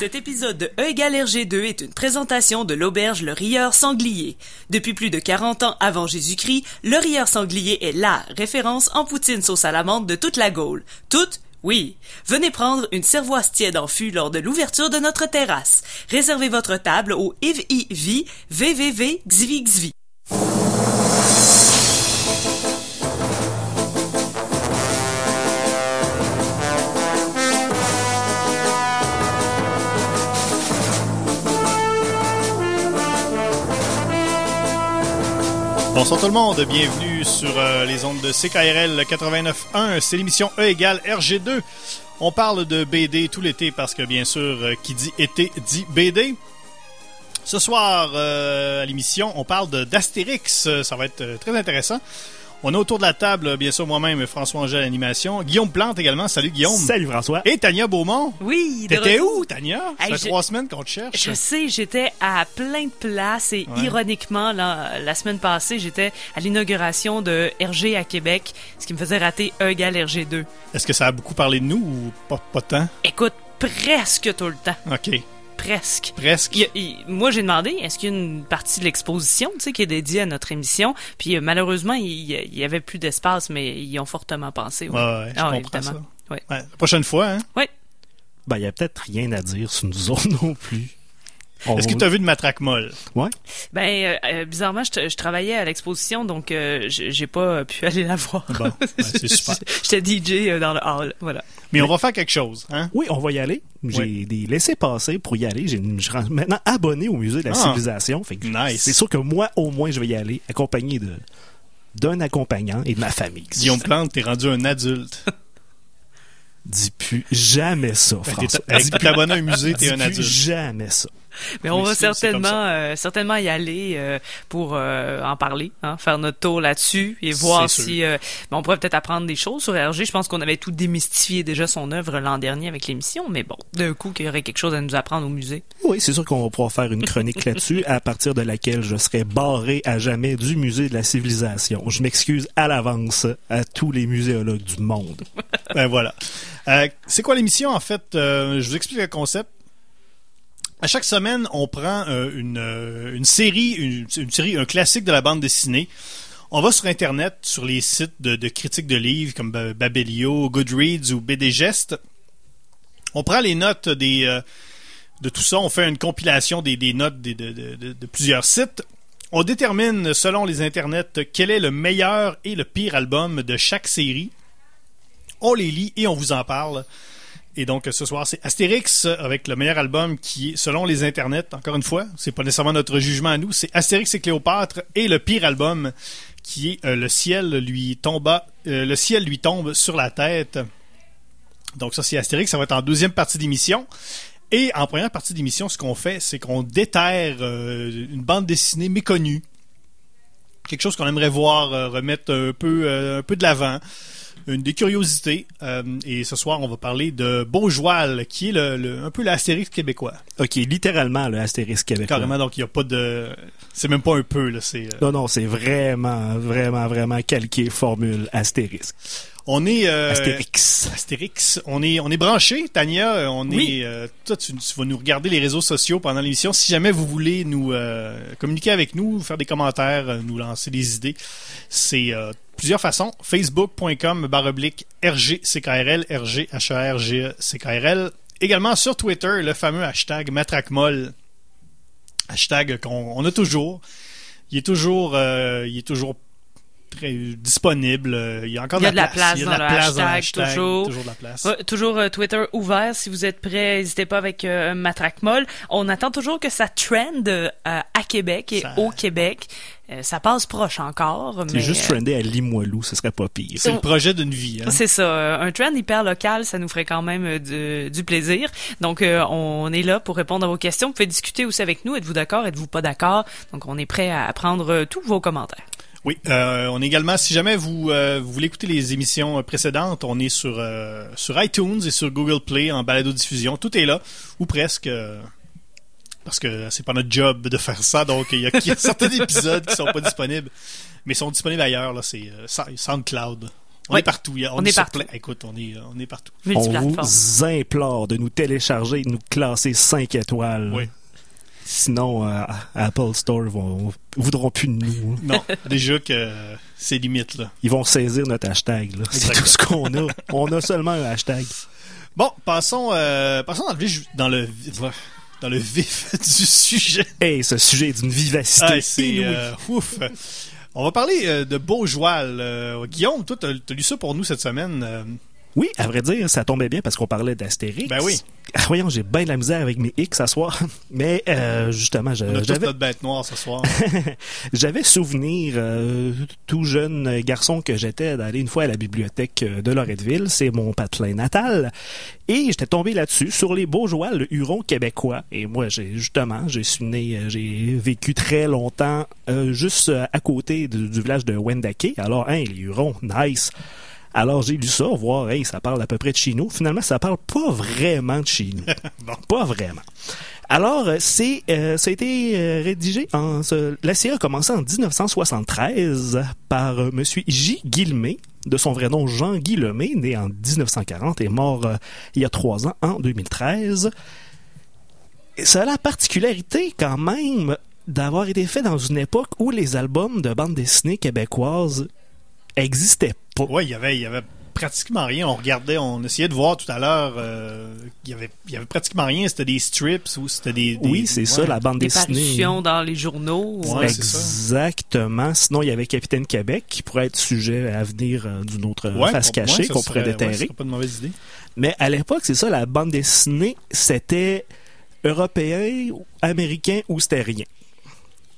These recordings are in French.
Cet épisode de E égale RG2 est une présentation de l'auberge Le Rieur Sanglier. Depuis plus de 40 ans avant Jésus-Christ, Le Rieur Sanglier est LA référence en poutine sauce à l'amande de toute la Gaule. Toute oui. Venez prendre une cervoise tiède en fût lors de l'ouverture de notre terrasse. Réservez votre table au IVIV. Bonsoir tout le monde, bienvenue sur euh, les ondes de CKRL 89.1, c'est l'émission E égale RG2. On parle de BD tout l'été parce que bien sûr, euh, qui dit été dit BD. Ce soir euh, à l'émission, on parle d'Astérix, ça va être très intéressant. On est autour de la table, bien sûr moi-même, François Angèle Animation, Guillaume Plante également, salut Guillaume. Salut François. Et Tania Beaumont. Oui, T'étais où Tania? Ça Hey, fait je- trois semaines qu'on te cherche. Je sais, j'étais à plein de places et Ouais. ironiquement, la, la semaine passée, j'étais à l'inauguration de RG à Québec, ce qui me faisait rater E égale RG2. Est-ce que ça a beaucoup parlé de nous ou pas, pas tant? Écoute, presque tout le temps. Ok, Presque. presque. Il il- moi, j'ai demandé, est-ce qu'il y a une partie de l'exposition, tu sais, qui est dédiée à notre émission? Puis euh, malheureusement, il y, il y avait plus d'espace, mais ils ont fortement pensé. oui. Ouais, ouais, je Ah, comprends ça. Ouais. Ouais, la prochaine fois, hein? Ben, il y a peut-être rien à dire sur nous autres non plus. On- Est-ce que tu as vu de matraque molle? Ouais. Ben, euh, euh, bizarrement, je, je travaillais à l'exposition, donc euh, j'ai pas euh, pu aller la voir. Bon, ben, c'est super. J'étais DJ dans le hall, voilà. Mais on va faire quelque chose, hein? Oui, on va y aller. J'ai Oui. des laissés-passer pour y aller. J'ai je suis maintenant abonné au musée de la Ah. civilisation. Fait que Nice. C'est sûr que moi, au moins, je vais y aller accompagné de d'un accompagnant et de ma famille. Guillaume Plante, t'es rendu un adulte. Dis plus jamais ça, que François. t'es- t'abonner à un musée, Dis t'es un plus adulte. jamais ça. Mais on Oui, va certainement, euh, certainement y aller euh, pour euh, en parler, hein, faire notre tour là-dessus et voir si ben, on pourrait peut-être apprendre des choses sur RG. Je pense qu'on avait tout démystifié déjà son œuvre l'an dernier avec l'émission, mais bon, d'un coup, qu'il y aurait quelque chose à nous apprendre au musée. Oui, c'est sûr qu'on va pouvoir faire une chronique là-dessus, à partir de laquelle je serai barré à jamais du musée de la civilisation. Je m'excuse à l'avance à tous les muséologues du monde. Ben voilà. C'est quoi l'émission, en fait? Je vous explique le concept. À chaque semaine, on prend euh, une, euh, une série, une, série, un classique de la bande dessinée. On va sur Internet, sur les sites de, critiques de livres comme Ba- Babelio, Goodreads ou BDgest. On prend les notes des, euh, de tout ça. On fait une compilation des, notes de- de plusieurs sites. On détermine, selon les internets, quel est le meilleur et le pire album de chaque série. On les lit et on vous en parle. Et donc ce soir, c'est Astérix avec le meilleur album qui selon les internets, encore une fois, c'est pas nécessairement notre jugement à nous, c'est Astérix et Cléopâtre et le pire album qui est euh, Le ciel lui tomba, euh, le ciel lui tombe sur la tête. Donc ça c'est Astérix, ça va être en deuxième partie d'émission. Et en première partie d'émission, ce qu'on fait, c'est qu'on déterre euh, une bande dessinée méconnue. Quelque chose qu'on aimerait voir remettre un peu, un peu de l'avant une des curiosités. Euh, et ce soir, on va parler de Beaujoal, qui est le, le- un peu l'Astérix québécois. OK, littéralement, le Astérisque québécois. Carrément, donc il n'y a pas de... C'est même pas un peu, là. C'est, euh, Non, non, c'est vraiment, vraiment, vraiment calqué formule astérisque. On est... euh, Astérix. Astérix. On est, on est branché, Tania. On Oui. est... euh, toi, tu, tu vas nous regarder les réseaux sociaux pendant l'émission. Si jamais vous voulez nous euh, communiquer avec nous, faire des commentaires, nous lancer des idées, c'est euh, plusieurs façons. Facebook.com baroblique RGCKRL, RGHERGCKRL. Également sur Twitter, le fameux hashtag Matraquemol. Hashtag qu'on on a toujours. Il est toujours, euh, il est toujours très disponible. Il y a encore de la la place. Il y a de place la dans le place dans le hashtag, toujours. Toujours de la place. Ouais, toujours euh, Twitter ouvert. Si vous êtes prêts, n'hésitez pas avec euh, Matraque Molle. On attend toujours que ça trende euh, à Québec et Ça- au Québec. Euh, ça passe proche encore, C'est mais... juste trendé à Limoilou, ce serait pas pire. C'est le projet d'une vie. Hein? C'est ça, euh, un trend hyper local, ça nous ferait quand même euh, du, du plaisir. Donc, euh, on est là pour répondre à vos questions. Vous pouvez discuter aussi avec nous. Êtes-vous d'accord? Êtes-vous pas d'accord? Donc, on est prêt à prendre euh, tous vos commentaires. Oui, euh, on est également, si jamais vous, euh, vous voulez écouter les émissions euh, précédentes, on est sur, euh, sur iTunes et sur Google Play en balado-diffusion. Tout est là, ou presque, euh, parce que c'est pas notre job de faire ça, donc il y a, il y a certains épisodes qui sont pas disponibles, mais sont disponibles ailleurs, là, c'est euh, Sou- SoundCloud. On Oui. est partout. On, On est, est sur partout. plein- Écoute, on est, on est partout. On vous implore de nous télécharger et de nous classer 5 étoiles. Oui. Sinon, euh, Apple Store vont, voudront plus de nous. hein. Non, déjà que euh, c'est limite, là. Ils vont saisir notre hashtag. C'est tout ce qu'on a. On a seulement un hashtag. Bon, passons, euh, passons dans le vif, dans le, vif- dans le vif du sujet. Hey, ce sujet est d'une vivacité Ah, c'est euh, ouf. On va parler euh, de Beaujoal. Euh, Guillaume, toi, t'as as lu ça pour nous cette semaine. Oui, à vrai dire, ça tombait bien parce qu'on parlait d'Astérix. Ben oui. Ah, voyons, j'ai bien de la misère avec mes X à soir. Mais euh, justement, je- on a tous j'avais notre bête noire ce soir. J'avais souvenir, euh, tout jeune garçon que j'étais, d'aller une fois à la bibliothèque euh, de Loretteville, c'est mon patelin natal, et j'étais tombé là-dessus, sur les Beaujois, le Huron québécois. Et moi, j'ai justement, je suis né, euh, j'ai vécu très longtemps euh, juste à côté du, du village de Wendake. Alors, hein, les Hurons, nice. Alors j'ai lu ça, voir, hey, ça parle à peu près de chez nous. Finalement, ça parle pas vraiment de chez nous. Bon. Pas vraiment. Alors, euh, c'est, euh, ça a été euh, rédigé en... la série a commencé en 1973 par Monsieur J. Guillemet, de son vrai nom Jean Guillemet, né en 1940 et mort il y a trois ans, en 2013. Et ça a la particularité quand même d'avoir été fait dans une époque où les albums de bande dessinée québécoises existaient Ouais, il y avait, il y avait pratiquement rien. On regardait, on essayait de voir tout à l'heure. euh, il y avait, il y avait pratiquement rien. C'était des strips ou c'était des, des- Oui, c'est ça, la bande Des dessinée. parutions dans les journaux. Ouais, c'est ça. Exactement. Sinon, il y avait Capitaine Québec qui pourrait être sujet à venir euh, d'une autre Ouais, face cachée qu'on pourrait déterrer. pas de mauvaise idée. Mais à l'époque, c'est ça, la bande dessinée, c'était européen, américain ou c'était rien.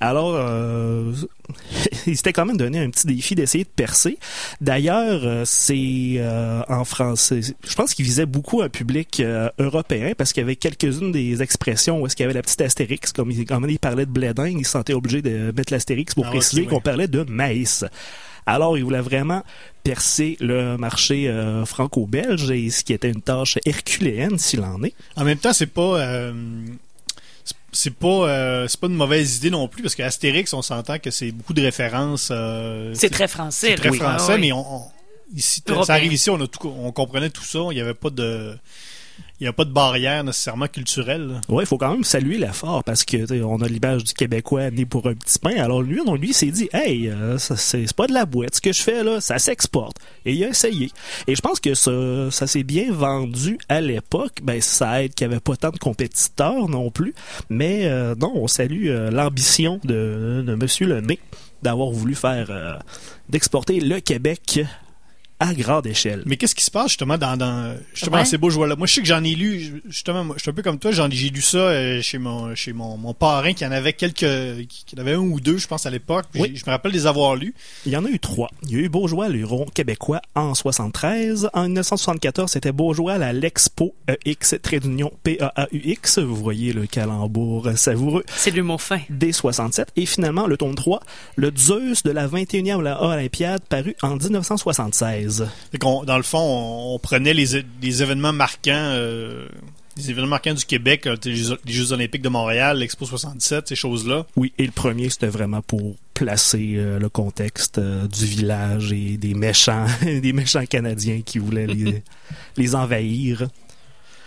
Alors, euh, il s'était quand même donné un petit défi d'essayer de percer. D'ailleurs, euh, c'est euh, en français. Je pense qu'il visait beaucoup un public euh, européen parce qu'il y avait quelques-unes des expressions où est-ce qu'il y avait la petite astérix, comme il, comme il parlait de blédin, il se sentait obligé de mettre l'astérix pour Ah préciser qu'on parlait de maïs. Alors, il voulait vraiment percer le marché euh, franco-belge, et ce qui était une tâche herculéenne s'il en est. En même temps, c'est pas. C'est- pas euh, c'est pas une mauvaise idée non plus parce qu'Astérix on s'entend que c'est beaucoup de références euh, C'est très français. c'est très français Ah, oui. mais on, on- ici ça arrive ici on a tout on comprenait tout ça il y avait pas de il y a pas de barrière nécessairement culturelle. Ouais, il faut quand même saluer l'effort parce que on a l'image du Québécois né pour un petit pain. Alors lui, non, lui, s'est dit, hey, euh, c'est pas de la boîte. Ce que je fais là, ça s'exporte. Et il a essayé. Et je pense que ça, s'est bien vendu à l'époque. Ben ça aide qu'il n'y avait pas tant de compétiteurs non plus. Mais euh, non, on salue euh, l'ambition de, de Monsieur Lemay d'avoir voulu faire d'exporter le Québec à grande échelle. mais qu'est-ce qui se passe justement dans, dans justement Ouais. dans ces beaux joueurs là moi je sais que j'en ai lu justement moi, je suis un peu comme toi j'en j'ai lu ça euh, chez mon chez mon, mon parrain qui en avait quelques qui en avait un ou deux je pense à l'époque Oui. Je me rappelle les avoir lus Il y en a eu trois. Il y a eu Beaujois, le Huron québécois en 73. En 1974, c'était Beaujois, la Lexpo EX, trait d'union P-A-A-U-X. Vous voyez le calembour savoureux C'est l'humour fin. des 67. Et finalement, le tome 3, le Zeus de la 21e Olympiade, paru en 1976. Dans le fond, on, on prenait les, événements marquants, euh, les événements marquants du Québec, euh, les, Jeux- les Jeux Olympiques de Montréal, l'Expo 67, ces choses-là. Oui, et le premier, c'était vraiment pour placer euh, le contexte euh, du village et des méchants, des méchants Canadiens qui voulaient les, les envahir.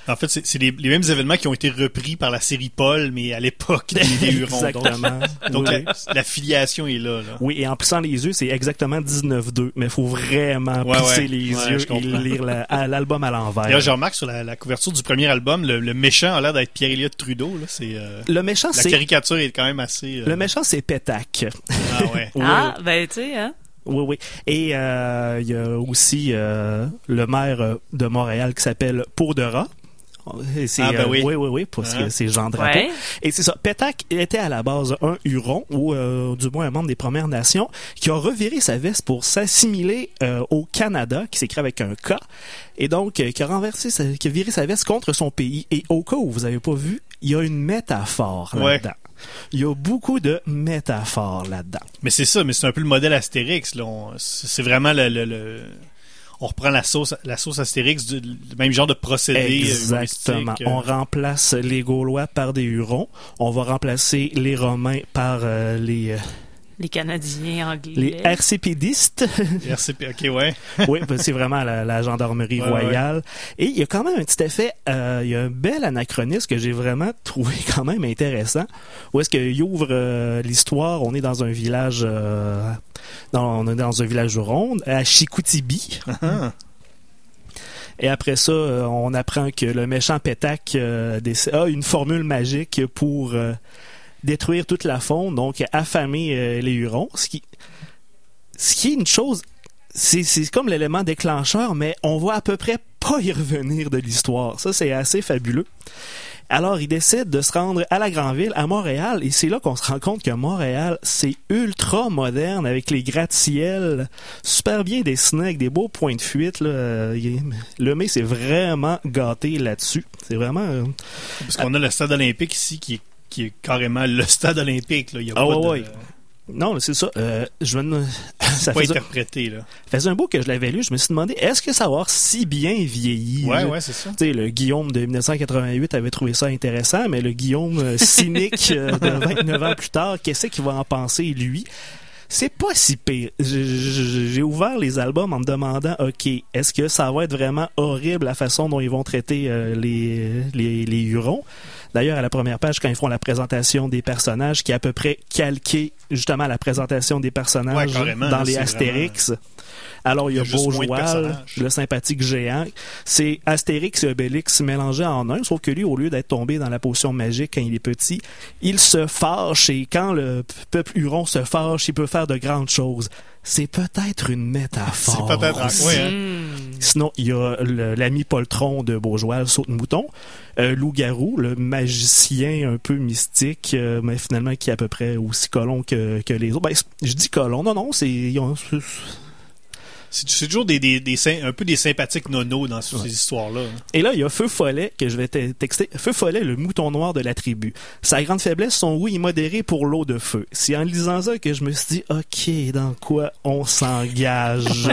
En fait, c'est les, les mêmes événements qui ont été repris par la série Paul, mais à l'époque des, Hurons. Donc, Exactement. donc Oui. la, la filiation est là. là. Oui, et en plissant les yeux, c'est exactement 19-2, mais il faut vraiment Ouais, plisser ouais. les Ouais, yeux et lire la- à l'album à l'envers. D'ailleurs, je remarque sur la, la couverture du premier album, le, le méchant a l'air d'être Pierre-Éliott Trudeau. Là. C'est, euh, Le méchant, la caricature est quand même assez... euh, le méchant, c'est Pétac. Ah ouais. Ah, ben, tu sais, hein. oui, oui. Et euh, il y a aussi euh, le maire de Montréal qui s'appelle Pau de rat. C'est, Ah, ben euh, oui. oui, oui, oui, parce Hein? que c'est Jean Drapeau. Ouais. Et c'est ça. Pétac était à la base un Huron, ou euh, du moins un membre des Premières Nations, qui a reviré sa veste pour s'assimiler euh, au Canada, qui s'écrit avec un K, et donc euh, qui a renversé, sa, qui a viré sa veste contre son pays. Et au cas où vous avez pas vu, il y a une métaphore Ouais. là-dedans. Il y a beaucoup de métaphores là-dedans. Mais c'est ça, mais c'est un peu le modèle Astérix. Là. On- c'est vraiment le, le- le- On reprend la sauce, la sauce Astérix, du, le même genre de procédé. euh, Exactement. euh. On remplace les Gaulois par des Hurons. On va remplacer les Romains par euh, les euh, Les Canadiens anglais. Les RCPDistes. RCP, ok, ouais. oui, ben, c'est vraiment la, la gendarmerie Ouais, royale. Et il y a quand même un petit effet, euh, il y a un bel anachronisme que j'ai vraiment trouvé quand même intéressant. Où est-ce qu'il ouvre euh, l'histoire, on est dans un village, euh, dans, on est dans un village rond, à Chicoutimi. Ah. Et après ça, euh, on apprend que le méchant Pétac euh, a une formule magique pour euh, détruire toute la faune, donc affamer euh, les Hurons. Ce qui, ce qui est une chose, c'est comme l'élément déclencheur, mais on va à peu près pas y revenir de l'histoire. Ça, c'est assez fabuleux. Alors, il décide de se rendre à la grande ville, à Montréal, et c'est là qu'on se rend compte que Montréal, c'est ultra moderne avec les gratte-ciels, super bien dessinés avec des beaux points de fuite. Le mai, c'est vraiment gâté là-dessus. C'est vraiment. euh, Parce qu'on a le stade olympique ici qui est, qui est carrément le stade olympique. Là. Il y a Ah pas ouais, de... ouais. Non, c'est ça. Euh, je me... ça pas interprété. Là. faisait un bout que je l'avais lu. Je me suis demandé, est-ce que ça va avoir si bien vieilli? Ouais, Je- ouais, c'est ça. Tu sais, le Guillaume de 1988 avait trouvé ça intéressant, mais le Guillaume euh, cynique euh, de 29 ans plus tard, qu'est-ce qu'il va en penser, lui? C'est pas si pire. J'ai- ouvert les albums en me demandant, OK, est-ce que ça va être vraiment horrible la façon dont ils vont traiter les, les, les Hurons? D'ailleurs, à la première page, quand ils font la présentation des personnages, qui est à peu près calqué justement la présentation des personnages Ouais, dans les Astérix. Alors, il y a, a personnages. le sympathique géant. C'est Astérix et Obélix mélangés en un, sauf que lui, au lieu d'être tombé dans la potion magique quand il est petit, il se fâche et quand le peuple Huron se fâche, il peut faire de grandes choses. C'est peut-être une métaphore. C'est peut-être ouais, hein. Sinon, il y a l'ami poltron de Beaujoal, Saute-Mouton. Euh, Loup-garou, le magicien un peu mystique, euh, mais finalement qui est à peu près aussi colon que, que les autres. Ben, je dis colon, non, non, c'est... C'est toujours des, des, des sym- un peu des sympathiques nonos dans ces histoires-là. Et là, il y a Feu Follet, que je vais te texter. Feu Follet, le mouton noir de la tribu. Sa grande faiblesse, son oui immodéré pour l'eau de feu. C'est en lisant ça que je me suis dit, OK, dans quoi on s'engage?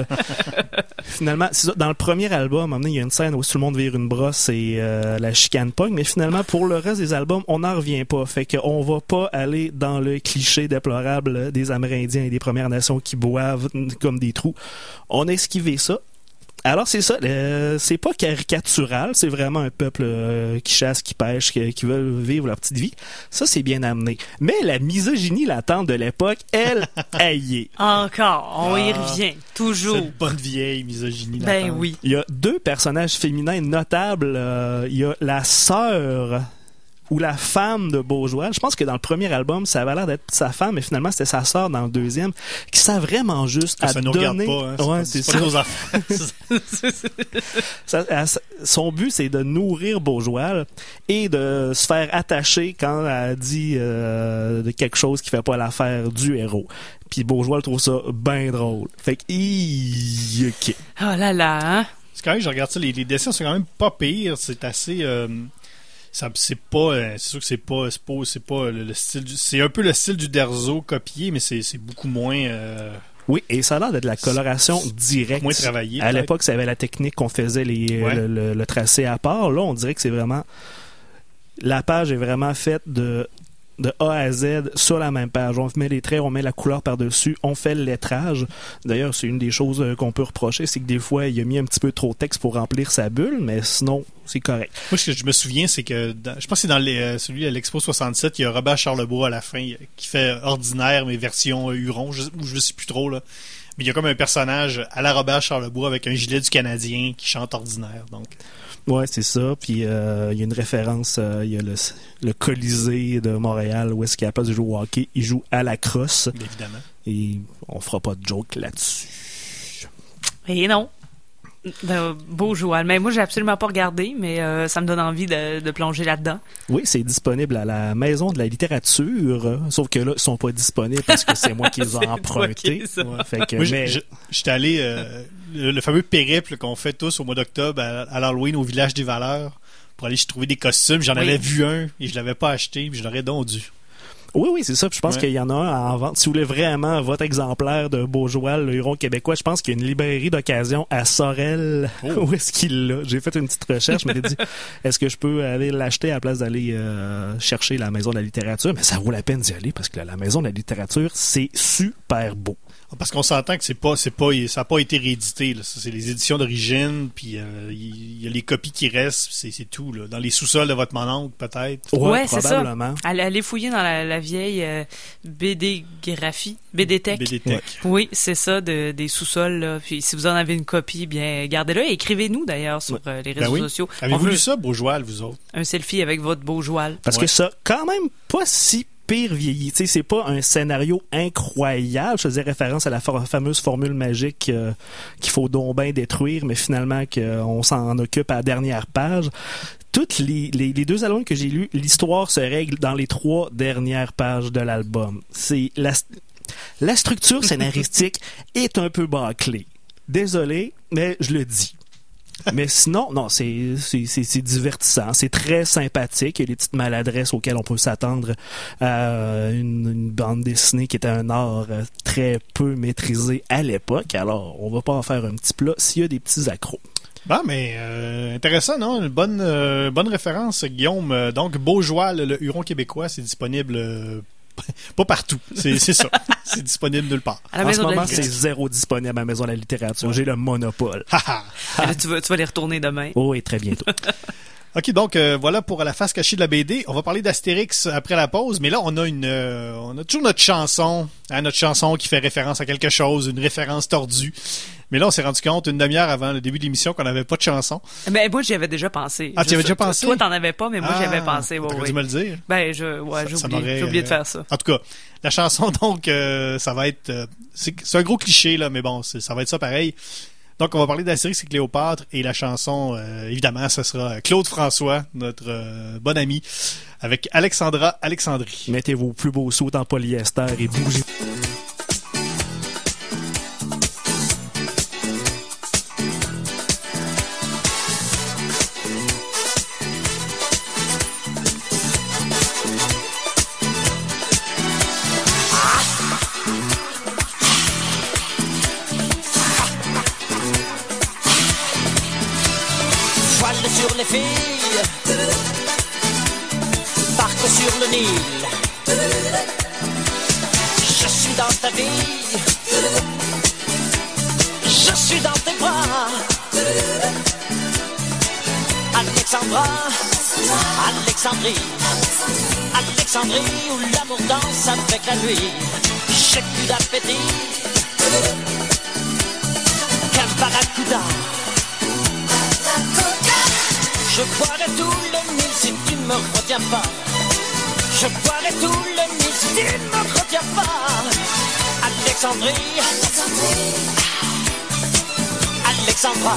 finalement, ça, dans le premier album, il y a une scène où tout le monde vire une brosse et euh, la chicane pogne, mais finalement, pour le reste des albums, on n'en revient pas. Fait qu'on va pas aller dans le cliché déplorable des Amérindiens et des Premières Nations qui boivent comme des trous. On a esquivé ça. Alors c'est ça, euh, c'est pas caricatural, c'est vraiment un peuple euh, qui chasse, qui pêche, qui, qui veut vivre leur petite vie. Ça c'est bien amené. Mais la misogynie latente de l'époque, elle, aïe. Encore, on y Ah. revient. Toujours. Cette bonne vieille misogynie. Ben latente. oui. Il y a deux personnages féminins notables. euh, il y a la sœur ou la femme de Beaujoal. Je pense que dans le premier album, ça avait l'air d'être sa femme, mais finalement c'était sa sœur dans le deuxième, qui sait vraiment juste Ça, à ça nous regarde pas. Hein. C'est Ouais, ça. pas nos affaires. Ça- elle- son but, c'est de nourrir Beaujoal et de se faire attacher quand elle dit euh, quelque chose qui fait pas l'affaire du héros. Puis Beaujoal trouve ça bien drôle. Fait que, hi, ok. Oh là là, hein? C'est quand même, je regarde ça, les, les dessins sont quand même pas pires. C'est assez. euh, ça- c'est pas. euh, c'est sûr que c'est pas. C'est pas, c'est pas le, le style. du- C'est un peu le style du Derzo copié, mais c'est, c'est beaucoup moins. euh, Oui, et ça a l'air d'être de la coloration directe. moins travaillé. À l'époque, ça avait la technique qu'on faisait les, Ouais. le, le- le tracé à part. Là, on dirait que c'est vraiment. La page est vraiment faite de, de A à Z sur la même page. On met les traits, on met la couleur par-dessus, on fait le lettrage. D'ailleurs, c'est une des choses euh, qu'on peut reprocher, c'est que des fois, il a mis un petit peu trop de texte pour remplir sa bulle, mais sinon, c'est correct. Moi, ce que je me souviens, c'est que je pense que c'est dans euh, celui à l'Expo 67, il y a Robert Charlebois à la fin euh, qui fait ordinaire, mais version Huron, je, je sais plus trop, là. Mais il y a comme un personnage à la Robert Charlebois avec un gilet du Canadien qui chante ordinaire. Donc, Ouais, c'est ça. Puis euh, il y a une référence, euh, il y a le, le Colisée de Montréal où est-ce qu'il a pas de jouer au hockey. Il joue à la crosse évidemment. et on fera pas de joke là-dessus. Et non. De beau joual. Mais moi, j'ai absolument pas regardé, mais euh, ça me donne envie de, de plonger là-dedans. Oui, c'est disponible à la Maison de la littérature, euh, sauf que là, ils sont pas disponibles parce que c'est moi qui les ai empruntés. Ouais, mais- j'étais allé, euh, le, le fameux périple qu'on fait tous au mois d'octobre à, à l'Halloween au village des valeurs pour aller trouver des costumes. J'en Oui. avais vu un et je l'avais pas acheté, puis je l'aurais donc dû. Oui, oui, c'est ça. Puis je pense Ouais. qu'il y en a un en vente. Si vous voulez vraiment votre exemplaire de Beaujoal, le Huron québécois, je pense qu'il y a une librairie d'occasion à Sorel. Oh. Où est-ce qu'il l'a? J'ai fait une petite recherche. Je m'étais dit, est-ce que je peux aller l'acheter à la place d'aller euh, chercher la Maison de la littérature? Mais ça vaut la peine d'y aller parce que la Maison de la littérature, c'est super beau. Parce qu'on s'entend que c'est pas, c'est pas, ça n'a pas été réédité. là. Ça, C'est les éditions d'origine, puis euh, il y a les copies qui restent, c'est, c'est tout. Là. Dans les sous-sols de votre mononcle, peut-être? Ouais, c'est ça. probablement. Allez, fouiller dans la, la vieille euh, BD graphie, BD Tech. BD Tech. Oui, c'est ça, de, des sous-sols. là. Puis si vous en avez une copie, bien gardez-la et écrivez-nous d'ailleurs sur euh, les Ben réseaux oui. sociaux. Avez-vous lu ça, Beaujoal, vous autres? un selfie avec votre beau joual. Parce Ouais. que ça, quand même, pas si pire vieilli. Tu sais, c'est pas un scénario incroyable. Je faisais référence à la fa- fameuse formule magique euh, qu'il faut donc bien détruire, mais finalement qu'on s'en occupe à la dernière page. Toutes les deux albums que j'ai lus, l'histoire se règle dans les trois dernières pages de l'album. C'est la, la structure scénaristique est un peu bâclée. Désolé, mais je le dis. Mais sinon, non, c'est divertissant, c'est très sympathique. Il y a des petites maladresses auxquelles on peut s'attendre à une, bande dessinée qui était un art euh, très peu maîtrisé à l'époque. Alors, on va pas en faire un petit plat s'il y a des petits accros. Bon, mais euh, intéressant, non? Une bonne, euh, bonne référence, Guillaume. Donc, Beaujoal, le Huron québécois, c'est disponible pas partout. C'est c'est ça. c'est disponible nulle part. À la en ce maison de la moment, c'est zéro disponible à la Maison de la littérature. J'ai le monopole. Tu, vas, tu vas les retourner demain. Oh, et très bientôt. OK, donc euh, voilà pour la face cachée de la BD. On va parler d'Astérix après la pause, mais là on a une euh, on a toujours notre chanson, hein, notre chanson qui fait référence à quelque chose, une référence tordue. Mais là on s'est rendu compte une demi-heure avant le début de l'émission qu'on n'avait pas de chanson. Mais moi, j'y avais déjà pensé. Ah, tu y avais déjà pensé? Toi, t'en avais pas, mais moi, j'y avais Ah, pensé. Ouais, ouais. dû me le dire. Ben, je, ouais, j'ai oublié, de euh, faire ça. En tout cas, la chanson donc euh, ça va être euh, c'est un gros cliché là, mais bon, ça va être ça pareil. Donc on va parler d'Astérix et Cléopâtre et la chanson euh, évidemment ce sera Claude François, notre euh, bon ami avec Alexandra Alexandrie. Mettez vos plus beaux sauts en polyester et bougez. Alexandrie, Alexandrie où l'amour danse avec la nuit. J'ai plus d'appétit qu'un barracuda. Je boirai tout le Nil si tu ne me retiens pas. Je boirai tout le Nil si tu ne me retiens pas. Alexandrie, Alexandra.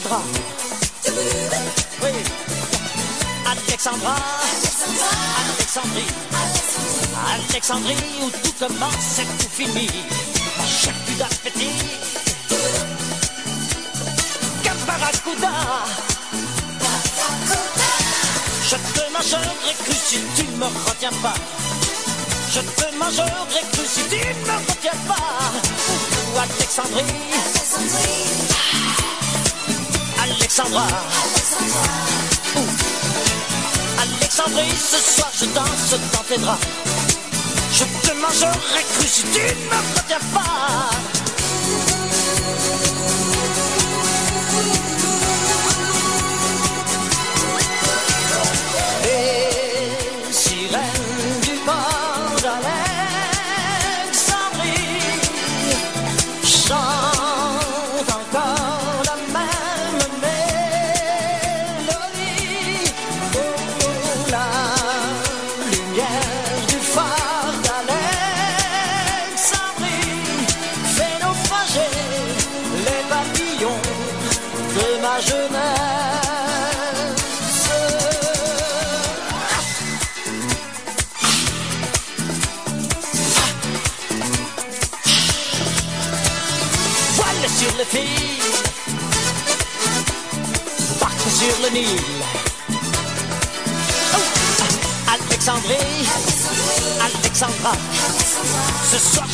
Draps. Oui, Alexandra, Alexandrie, Alexandrie où tout commence et tout finit. Plus d'appétit qu'un barracuda. Je te mangerai cru si tu ne me retiens pas. Je te mangerai cru si tu ne me retiens pas. Ou Alexandrie, Alexandra. Ouh. Alexandrie, ce soir je danse dans tes draps. Je te mangerai cru si tu ne me retiens pas.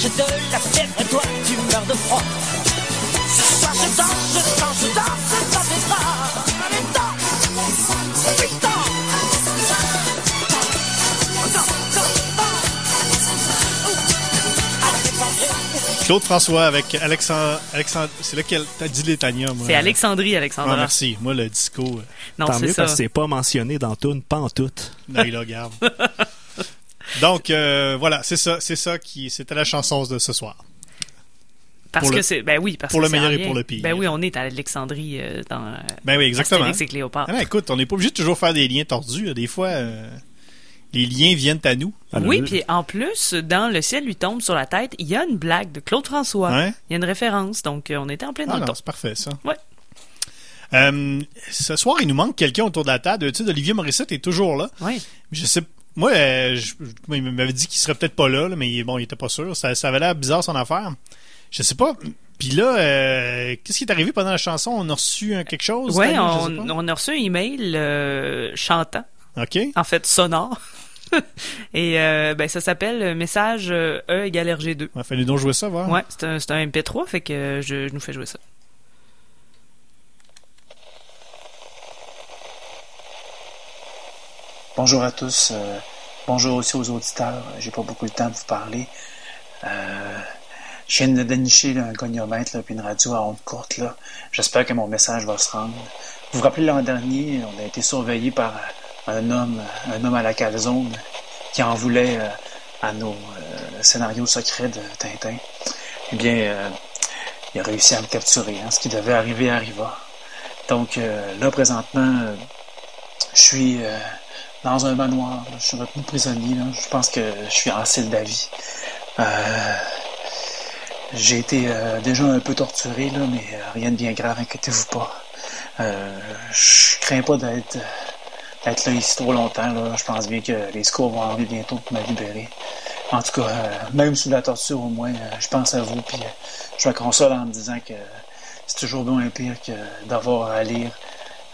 J'ai de la fièvre et toi tu meurs de froid. Ce soir je danse, je danse, je danse dans tes bras. Allez, danse, putain. Danse, danse, danse. Alexandrie. Claude François avec Alexandre. Alexandre c'est lequel? T'as dit les. C'est Alexandrie, Ah, Alexandra. merci. Moi, le disco. euh, non, Tant c'est mieux ça. parce que c'est pas mentionné dans Toon, pas en tout. là, il la garde. Donc, euh, voilà, c'est ça. C'est ça qui. C'était la chanson de ce soir. Parce pour que le- c'est. Ben oui, parce pour que le meilleur et pour le pire. Ben oui, on est à Alexandrie euh, dans. Ben oui, exactement. Astérix et Cléopâtre. Ah non, écoute, on n'est pas obligé de toujours faire des liens tordus. là. Des fois, euh, les liens viennent à nous. Alors, oui, le- puis en plus, dans Le ciel lui tombe sur la tête, il y a une blague de Claude François. Il y a une référence, donc on était en plein dans Ah le non, ton. c'est parfait, ça. Ouais. Euh, ce soir, il nous manque quelqu'un autour de la table. Tu sais, Olivier Morissette est toujours là. Ouais. Je sais. Moi, euh, je- moi, il m'avait dit qu'il serait peut-être pas là, là, mais bon, il était pas sûr. Ça, ça avait l'air bizarre son affaire. Je sais pas. Puis là, euh, qu'est-ce qui est arrivé pendant la chanson? On a reçu un quelque chose? Je on, a reçu un email euh, chantant, Ok. en fait sonore. Et euh, ben ça s'appelle euh, message euh, E égale RG2. Il fallait donc jouer ça, voir. Ouais, c'est un, un MP3, fait que euh, je, je nous fais jouer ça. Bonjour à tous. euh, bonjour aussi aux auditeurs. J'ai pas beaucoup le temps de vous parler. Euh, je viens de dénicher là, un goniomètre là, puis une radio à onde courte. Là. J'espère que mon message va se rendre. Vous vous rappelez l'an dernier, on a été surveillé par un homme, un homme à la calzone qui en voulait euh, à nos scénarios secrets de Tintin. Eh bien, il a réussi à me capturer. Hein. Ce qui devait arriver arriva. Donc là, présentement, je suis dans un manoir. Je suis retenu prisonnier. Je pense que je suis en celle d'avis. Euh, j'ai été euh, déjà un peu torturé, là, mais euh, rien de bien grave, inquiétez-vous pas. Je crains pas d'être là ici trop longtemps. Je pense bien que les secours vont arriver bientôt pour me libérer. En tout cas, même sous la torture au moins, je pense à vous, puis je me console en me disant que c'est toujours bien pire que d'avoir à lire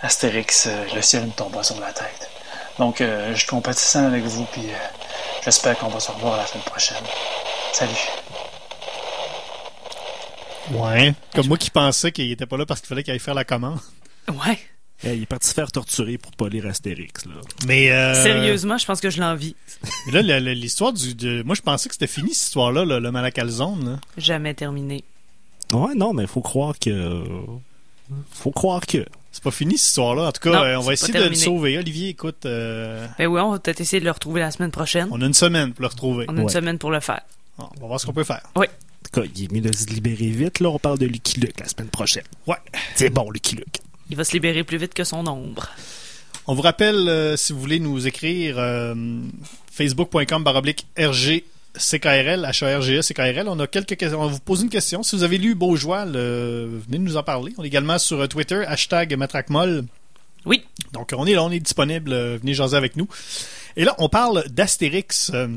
Astérix, le ciel me tomba sur la tête. Donc, euh, je suis compatissant avec vous, puis euh, j'espère qu'on va se revoir la semaine prochaine. Salut. Ouais. Comme moi qui pensais qu'il était pas là parce qu'il fallait qu'il aille faire la commande. Ouais. Eh, il est parti se faire torturer pour pas lire Astérix. Là. Mais euh, Sérieusement, je pense que je l'envie. mais là, l'histoire du. de- moi, je pensais que c'était fini cette histoire-là, là, le Malacalzone. Là. Jamais terminé. Ouais, non, mais faut croire que. Faut croire que. C'est pas fini cette histoire-là. En tout cas, Non, euh, on va essayer de le sauver. Olivier, écoute, euh, Ben oui, on va peut-être essayer de le retrouver la semaine prochaine. on a une semaine pour le retrouver. On a une Ouais. semaine pour le faire. Bon, on va voir ce qu'on peut faire. En tout cas, il est mieux de se libérer vite. Là, on parle de Lucky Luke la semaine prochaine. Ouais. C'est bon, Lucky Luke. Il va se libérer plus vite que son ombre. On vous rappelle, euh, si vous voulez nous écrire, euh, facebook.com baroblique RG CKRL, H-A-R-G-E, CKRL. On a quelques questions. On va vous poser une question. Si vous avez lu Beaujois, le- venez nous en parler. On est également sur euh, Twitter, hashtag Matraquemol. Oui. Donc, on est là, on est disponible. euh, Venez jaser avec nous. Et là, on parle d'Astérix. Euh,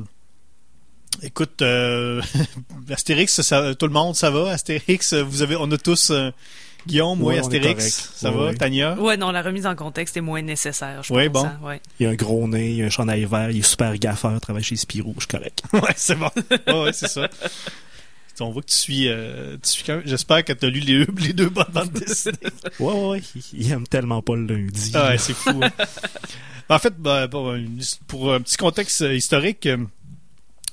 écoute, euh, Astérix, ça, tout le monde, ça va? Astérix, vous avez, on a tous euh, Guillaume, Ouais, oui, est Astérix, ça Ouais, va? ouais. Tania? Ouais, non, la remise en contexte est moins nécessaire, je Ouais, pense. bon. hein, ouais. Il a un gros nez, il a un chandail vert, il est super gaffeur, travaille chez Spirou, je suis correct. ouais, c'est bon. Ouais, ouais, c'est ça. On voit que tu suis, euh, tu suis quand même- J'espère que tu as lu les, les deux bonnes bandes dessinées. Ouais, ouais, ouais. Il il aime tellement pas le lundi. Ah ouais, c'est fou. hein. en fait, bah, pour, un- pour un petit contexte euh, historique, euh,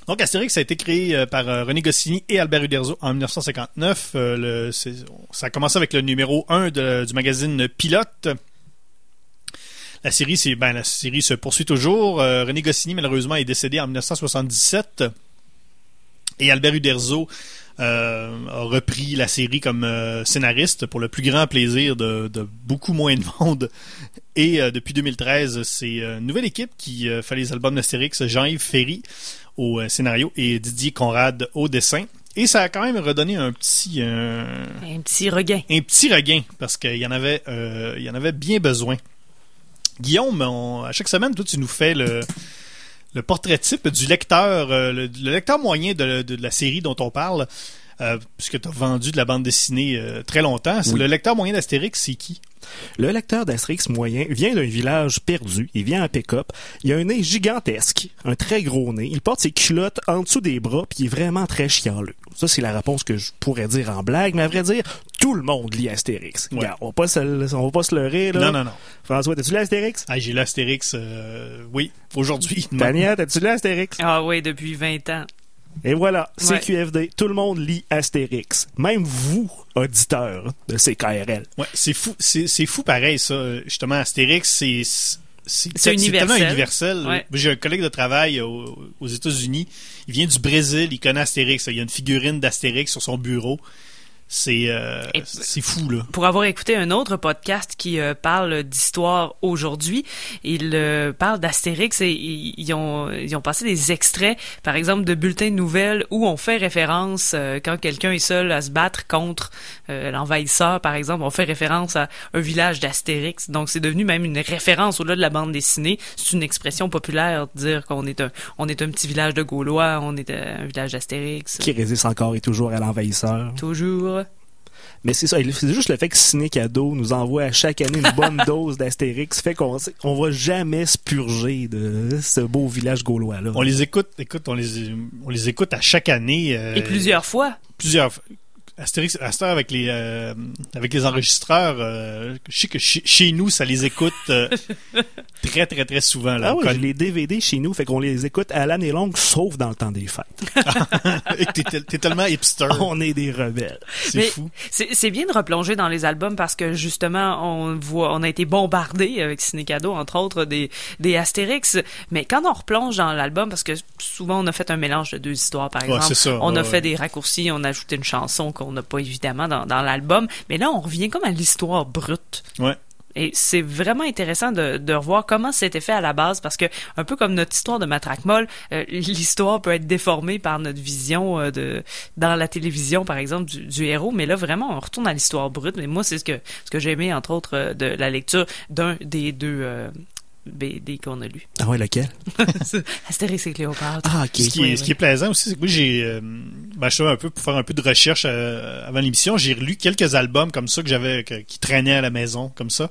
donc Astérix a été créé euh, par euh, René Goscinny et Albert Uderzo en 1959. Euh, ça a commencé avec le numéro 1 de- du magazine Pilote. La série, ben, se poursuit toujours. René Goscinny, malheureusement, est décédé en 1977. Et Albert Uderzo a repris la série comme scénariste pour le plus grand plaisir de beaucoup moins de monde. Et euh, depuis 2013, c'est euh, une nouvelle équipe qui euh, fait les albums d'Astérix, Jean-Yves Ferry au euh, scénario et Didier Conrad au dessin. Et ça a quand même redonné un petit, euh, Un petit regain. un petit regain parce qu'il y en avait, euh, il y en avait bien besoin. Guillaume, on- à chaque semaine, toi, tu nous fais le, le portrait type du lecteur, euh, le, le lecteur moyen de, de- de la série dont on parle, euh, puisque tu as vendu de la bande dessinée euh, très longtemps. Oui. Le lecteur moyen d'Astérix, c'est qui? Le lecteur d'Astérix moyen vient d'un village perdu. Il vient en pick-up. Il a un nez gigantesque, un très gros nez. Il porte ses culottes en dessous des bras, puis il est vraiment très chialeux. Ça, c'est la réponse que je pourrais dire en blague, mais à vrai dire, tout le monde lit Astérix. Ouais. Regarde, on va pas se, on va pas se leurrer, là. Non, non, non. François, t'as-tu lu Astérix? Ah, j'ai l'Astérix, euh, oui, aujourd'hui. Tania, t'as-tu lu Astérix? Ah oui, depuis 20 ans. Et voilà, Ouais. CQFD, tout le monde lit Astérix. Même vous, auditeurs de CKRL. Ouais, c'est fou, c'est c'est fou pareil ça. Justement, Astérix, c'est c'est C'est tellement universel. universel. Ouais. J'ai un collègue de travail au- aux États-Unis. Il vient du Brésil, il connaît Astérix. Il y a une figurine d'Astérix sur son bureau. C'est euh, c'est fou là. Pour avoir écouté un autre podcast qui euh, parle d'histoire aujourd'hui, il euh, parle d'Astérix et ils, ils ont, ils ont passé des extraits, par exemple, de bulletins de nouvelles où on fait référence, euh, quand quelqu'un est seul à se battre contre euh, l'envahisseur, par exemple, on fait référence à un village d'Astérix. Donc c'est devenu même une référence au-delà de la bande dessinée. C'est une expression populaire de dire qu'on est un, on est un petit village de Gaulois, on est euh, un village d'Astérix. Qui résiste encore et toujours à l'envahisseur. Toujours. Mais c'est ça, c'est juste le fait que Ciné Cadeau nous envoie à chaque année une bonne dose d'Astérix fait qu'on on va jamais se purger de ce beau village gaulois-là. On les écoute, écoute, on les on les écoute à chaque année. euh, Et plusieurs fois. plusieurs fois. Astérix, Astérix avec les euh, avec les enregistreurs, euh, je sais que chez, chez nous ça les écoute euh, très très très souvent là. Ah oui, les DVD chez nous, fait qu'on les écoute à l'année longue, sauf dans le temps des fêtes. t'es, tel- t'es tellement hipster, On est des rebelles. c'est Mais fou. C'est c'est bien de replonger dans les albums parce que justement on voit on a été bombardé avec Cinécado entre autres des des Astérix mais quand on replonge dans l'album parce que souvent on a fait un mélange de deux histoires par Ouais, exemple c'est ça, on a ouais, fait ouais. des raccourcis on a ajouté une chanson qu'on n'a pas évidemment dans dans l'album mais là on revient comme à l'histoire brute Ouais. et c'est vraiment intéressant de, de revoir comment c'était fait à la base parce que un peu comme notre histoire de Matraque Molle, euh, l'histoire peut être déformée par notre vision euh, de dans la télévision par exemple du, du héros, mais là vraiment on retourne à l'histoire brute. Mais moi c'est ce que ce que j'ai aimé entre autres euh, de la lecture d'un des deux BD qu'on a lu. Ah ouais, lequel? Astérix et Cléopâtre. Ah. Ce qui, est, ce qui est plaisant aussi, c'est que moi, j'ai, euh, ben, je savais un peu pour faire un peu de recherche euh, avant l'émission, j'ai relu quelques albums comme ça que j'avais, qui traînaient à la maison, comme ça.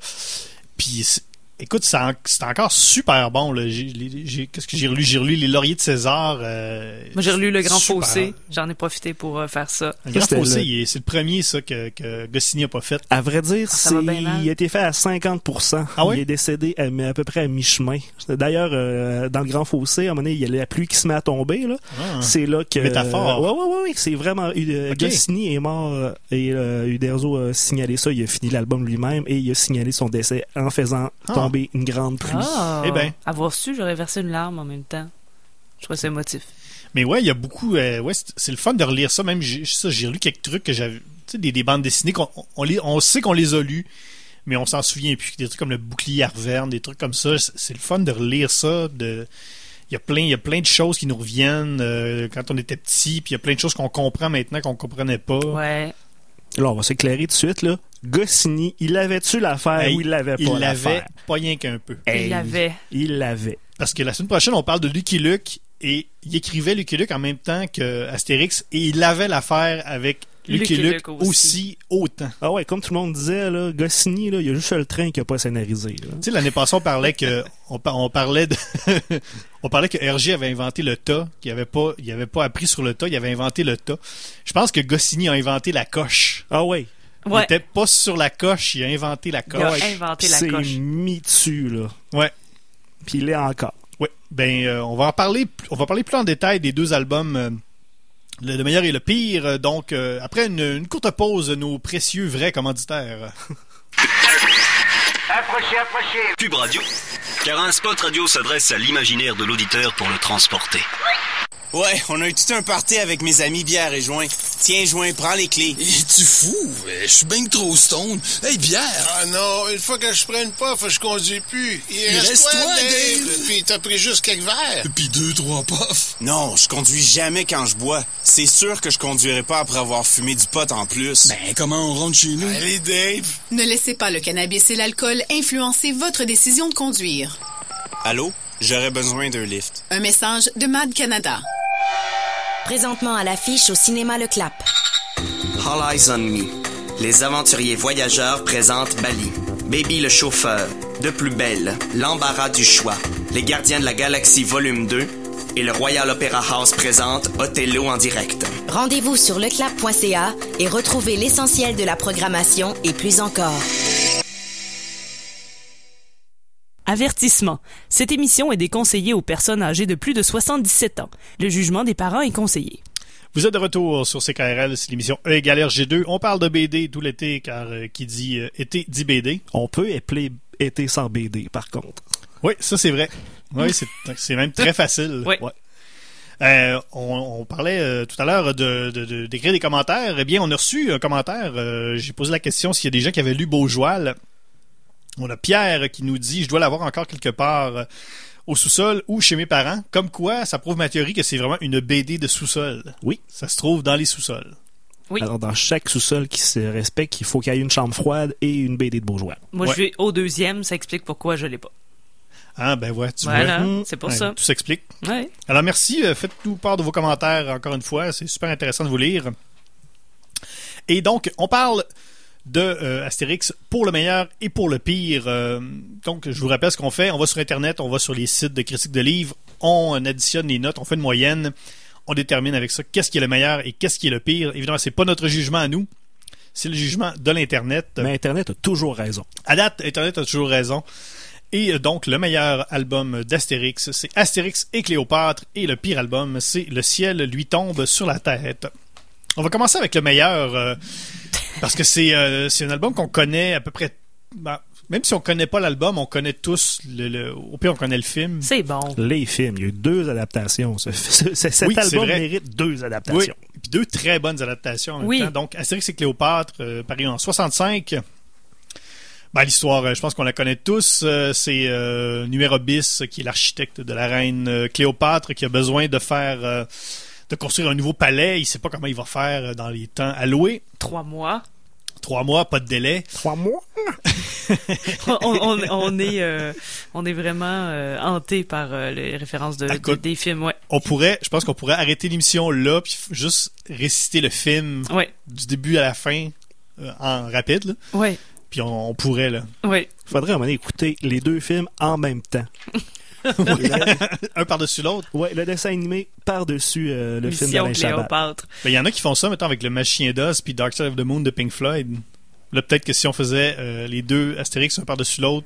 Puis, c'est- écoute, c'est en- c'est encore super bon. Qu'est-ce que j'ai relu? J'ai relu Les Lauriers de César. euh, Moi j'ai relu Le Grand super. Fossé, j'en ai profité pour euh, faire ça. Le Grand Fossé, c'est le premier ça que, que Goscinny a pas fait. À vrai dire, Ça va c'est, bien mal. il a été fait à 50%. Ah oui? Il est décédé à, mais à peu près à mi-chemin. D'ailleurs, euh, dans le Grand Fossé, à un moment donné, il y a la pluie qui se met à tomber, là. Ah. C'est là que. Métaphore. ouais, ouais, ouais, ouais, c'est vraiment. Euh. Goscinny est mort euh, et euh, Uderzo a signalé ça. Il a fini l'album lui-même et il a signalé son décès en faisant Ah. Tomber une grande pluie. Ah, Eh ben. avoir su, j'aurais versé une larme en même temps. Je trouve ça émotif. Mais ouais, il y a beaucoup. euh, ouais, c'est le fun de relire ça. Même j'ai ça, j'ai relu quelques trucs que j'avais. Tu sais, des, des bandes dessinées qu'on on, les- on sait qu'on les a lues, mais on s'en souvient plus. Des trucs comme le bouclier Arverne, des trucs comme ça. C'est c'est le fun de relire ça. De il y a plein, il y a plein de choses qui nous reviennent euh, quand on était petit, puis il y a plein de choses qu'on comprend maintenant qu'on comprenait pas. Ouais. Là, on va s'éclairer tout de suite, là. Goscinny, il avait-tu l'affaire Hey, ou il l'avait pas il l'avait pas rien qu'un peu. Il l'avait. Il l'avait. Parce que la semaine prochaine, on parle de Lucky Luke et il écrivait Lucky Luke en même temps que Astérix et il avait l'affaire avec Lucky Lucky Luke Luke aussi. aussi. autant. Ah ouais, comme tout le monde disait, là, Goscinny, là, il y a juste le train qui a pas scénarisé. Tu sais, l'année passée, on parlait que, on, par- on parlait de, on parlait que Hergé avait inventé le tas, qu'il avait pas, il avait pas appris sur le tas, il avait inventé le tas. Je pense que Goscinny a inventé la coche. Ah ouais. Il Ouais. était pas sur la coche, il a inventé la Il a coche. inventé la C'est coche. mis dessus, là. Ouais. Puis il est encore. Ouais. Ben, euh, on va en parler, on va parler plus en détail des deux albums, euh, le, le meilleur et le pire. Euh, Donc, euh, après une, une courte pause, nos précieux vrais commanditaires. Approchez, approchez. Pub Radio. Car un spot radio s'adresse à l'imaginaire de l'auditeur pour le transporter. Ouais, on a eu tout un party avec mes amis bière et joint. Tiens, joint, prends les clés. Es-tu fou? Euh, Je suis bien que trop stone. Hey, bière! Ah non, une fois que je prends une puff, je conduis plus. Il, Il reste, reste toi, toi, Dave. Dave. Puis t'as pris juste quelques verres. Puis deux, trois puffs. Non, je conduis jamais quand je bois. C'est sûr que je conduirai pas après avoir fumé du pot en plus. Ben, comment on rentre chez nous? Allez, Dave. Ne laissez pas le cannabis et l'alcool influencer votre décision de conduire. Allô? J'aurais besoin d'un lift. Un message de Mad Canada. Présentement à l'affiche au cinéma Le Clap. All Eyes on Me. Les aventuriers voyageurs présentent Bali. Baby le chauffeur. De plus belle. L'embarras du choix. Les gardiens de la galaxie volume 2. Et le Royal Opera House présente Othello en direct. Rendez-vous sur leclap.ca et retrouvez l'essentiel de la programmation et plus encore. Avertissement. Cette émission est déconseillée aux personnes âgées de plus de 77 ans. Le jugement des parents est conseillé. Vous êtes de retour sur CKRL, c'est l'émission E égale RG2. On parle de BD tout l'été, car euh, qui dit euh, été dit BD. On peut appeler été sans BD, par contre. Oui, ça c'est vrai. Oui, c'est c'est même très facile. Oui. Ouais. Euh, on, on parlait euh, tout à l'heure de, de- de- d'écrire des commentaires. Eh bien, on a reçu un commentaire. euh, J'ai posé la question s'il y a des gens qui avaient lu Beaujoal. On a Pierre qui nous dit, je dois l'avoir encore quelque part euh, au sous-sol ou chez mes parents. Comme quoi, ça prouve ma théorie que c'est vraiment une BD de sous-sol. Oui. Ça se trouve dans les sous-sols. Oui. Alors, dans chaque sous-sol qui se respecte, il faut qu'il y ait une chambre froide et une BD de bourgeois. Moi, Ouais. je vais au deuxième, ça explique pourquoi je l'ai pas. Ah, ben ouais, tu Voilà, vois. c'est pour Ouais, ça. Tout s'explique. Ouais. Alors merci, euh, faites-nous part de vos commentaires encore une fois, c'est super intéressant de vous lire. Et donc, on parle de euh, Astérix pour le meilleur et pour le pire. Euh, donc, je vous rappelle ce qu'on fait. On va sur Internet, on va sur les sites de critiques de livres, on additionne les notes, on fait une moyenne, on détermine avec ça qu'est-ce qui est le meilleur et qu'est-ce qui est le pire. Évidemment, c'est pas notre jugement à nous, c'est le jugement de l'Internet. Mais Internet a toujours raison. À date, Internet a toujours raison. Et euh, donc, le meilleur album d'Astérix, c'est Astérix et Cléopâtre. Et le pire album, c'est Le ciel lui tombe sur la tête. On va commencer avec le meilleur, euh, parce que c'est euh, c'est un album qu'on connaît à peu près... ben, même si on connaît pas l'album, on connaît tous, le, le- au pire on connaît le film. C'est bon. Les films, il y a eu deux adaptations. Ce- ce- ce- cet Oui, c'est album mérite deux Oui, adaptations. puis deux très bonnes adaptations en même Oui. temps. Donc, Astérix et Cléopâtre, euh, paru en 65. Ben, l'histoire, euh, je pense qu'on la connaît tous. Euh, c'est euh, Numéro bis, qui est l'architecte de la reine euh, Cléopâtre, qui a besoin de faire, euh, de construire un nouveau palais. Il sait pas comment il va faire euh, dans les temps alloués. Trois mois. Trois mois, pas de délai. Trois mois? on, on- on est, euh, on est vraiment euh, hanté par euh, les références de, de- Écoute. des films. Ouais. On pourrait, je pense qu'on pourrait arrêter l'émission là, puis juste réciter le film Ouais. du début à la fin euh, en rapide. Là. Ouais. Puis on, on pourrait là. Ouais. Faudrait à un moment donné écouter les deux films en même temps. un par-dessus l'autre. Ouais, le dessin animé par-dessus euh, le film Mission d'Alain Chabat. Cléopâtre. Ben, Il y en a qui font ça, maintenant avec le Machin d'Oz puis Dark Side of the Moon de Pink Floyd. Là, peut-être que si on faisait euh, les deux Astérix un par-dessus l'autre,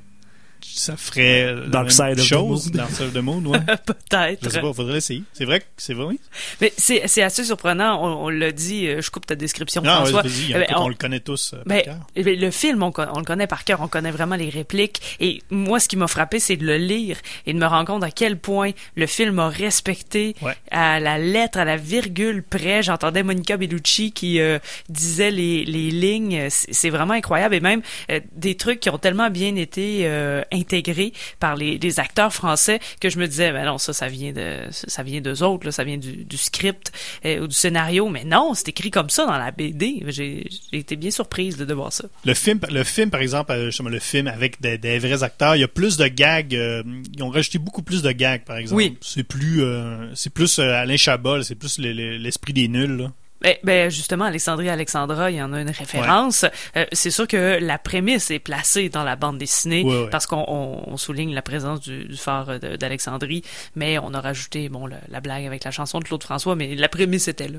ça ferait euh, la Dark même Side of the chose. Moon. Dark Side of the Moon, ouais. Peut-être. Je sais pas, faudrait l'essayer. C'est vrai que c'est vrai, oui. Mais c'est c'est assez surprenant. On, on l'a dit. euh, Je coupe ta description, Non, François. ben, écoute, on- on le connaît tous euh, par Ben, cœur. eh ben, le film, on, le connaît par cœur, on connaît vraiment les répliques. Et moi, ce qui m'a frappé, c'est de le lire et de me rendre compte à quel point le film a respecté Ouais. à la lettre, à la virgule près. J'entendais Monica Bellucci qui euh, disait les, les lignes. C'est c'est vraiment incroyable. Et même euh, des trucs qui ont tellement bien été euh, intégrés par les, les acteurs français que je me disais, ben non, ça, ça vient de, ça vient d'eux autres, là, ça vient du, du script euh, ou du scénario. Mais non, c'est écrit comme ça dans la BD. J'ai été bien surprise de, de voir ça. Le film, le film, par exemple, euh, justement, le film avec des, des vrais acteurs, il y a plus de gags. euh, ils ont rajouté beaucoup plus de gags, par exemple. Oui. C'est plus, euh, c'est plus euh, Alain Chabat, là, c'est plus le- le- l'esprit des nuls. là. Ben, ben, justement, Alexandrie Alexandra, il y en a une référence. Euh, c'est sûr que la prémisse est placée dans la bande dessinée Ouais, ouais. parce qu'on on- on souligne la présence du, du phare de- d'Alexandrie, mais on a rajouté bon le- la blague avec la chanson de Claude François, mais la prémisse était là.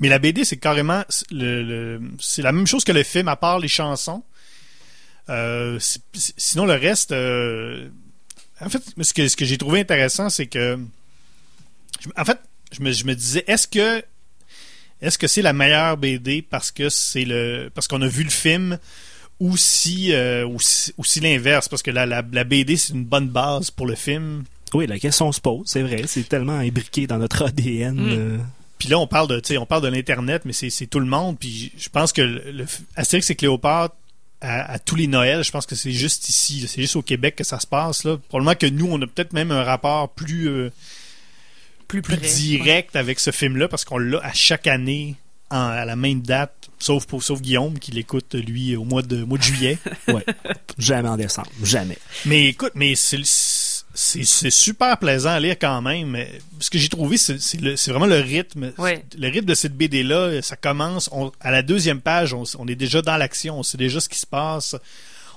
Mais la BD, c'est carrément le, le- c'est la même chose que le film, à part les chansons. Euh, sinon, le reste, euh, en fait, ce que, ce que j'ai trouvé intéressant, c'est que, je- en fait, je me, je me disais, est-ce que, est-ce que c'est la meilleure BD parce que c'est le, parce qu'on a vu le film, ou si, euh, ou si, ou si l'inverse, parce que la, la, la BD c'est une bonne base pour le film. Oui, la question se pose, c'est vrai. C'est tellement imbriqué dans notre ADN. Mm. euh, Puis là, on parle de, tu sais, on parle de l'internet, mais c'est c'est tout le monde. Puis je pense que le, le- Astérix et Cléopâtre à, à tous les Noëls, je pense que c'est juste ici, là. c'est juste au Québec que ça se passe là. Probablement que nous, on a peut-être même un rapport plus euh, Plus, plus près, direct avec ce film-là parce qu'on l'a à chaque année en- à la même date, sauf pour sauf Guillaume qui l'écoute lui au mois de mois de juillet. ouais. Jamais en décembre. Jamais. Mais écoute, mais c'est c'est super plaisant à lire quand même. Mais Ce que j'ai trouvé, c'est vraiment le rythme. Ouais. Le rythme de cette BD là, ça commence on- à la deuxième page, on, on est déjà dans l'action, on sait déjà ce qui se passe.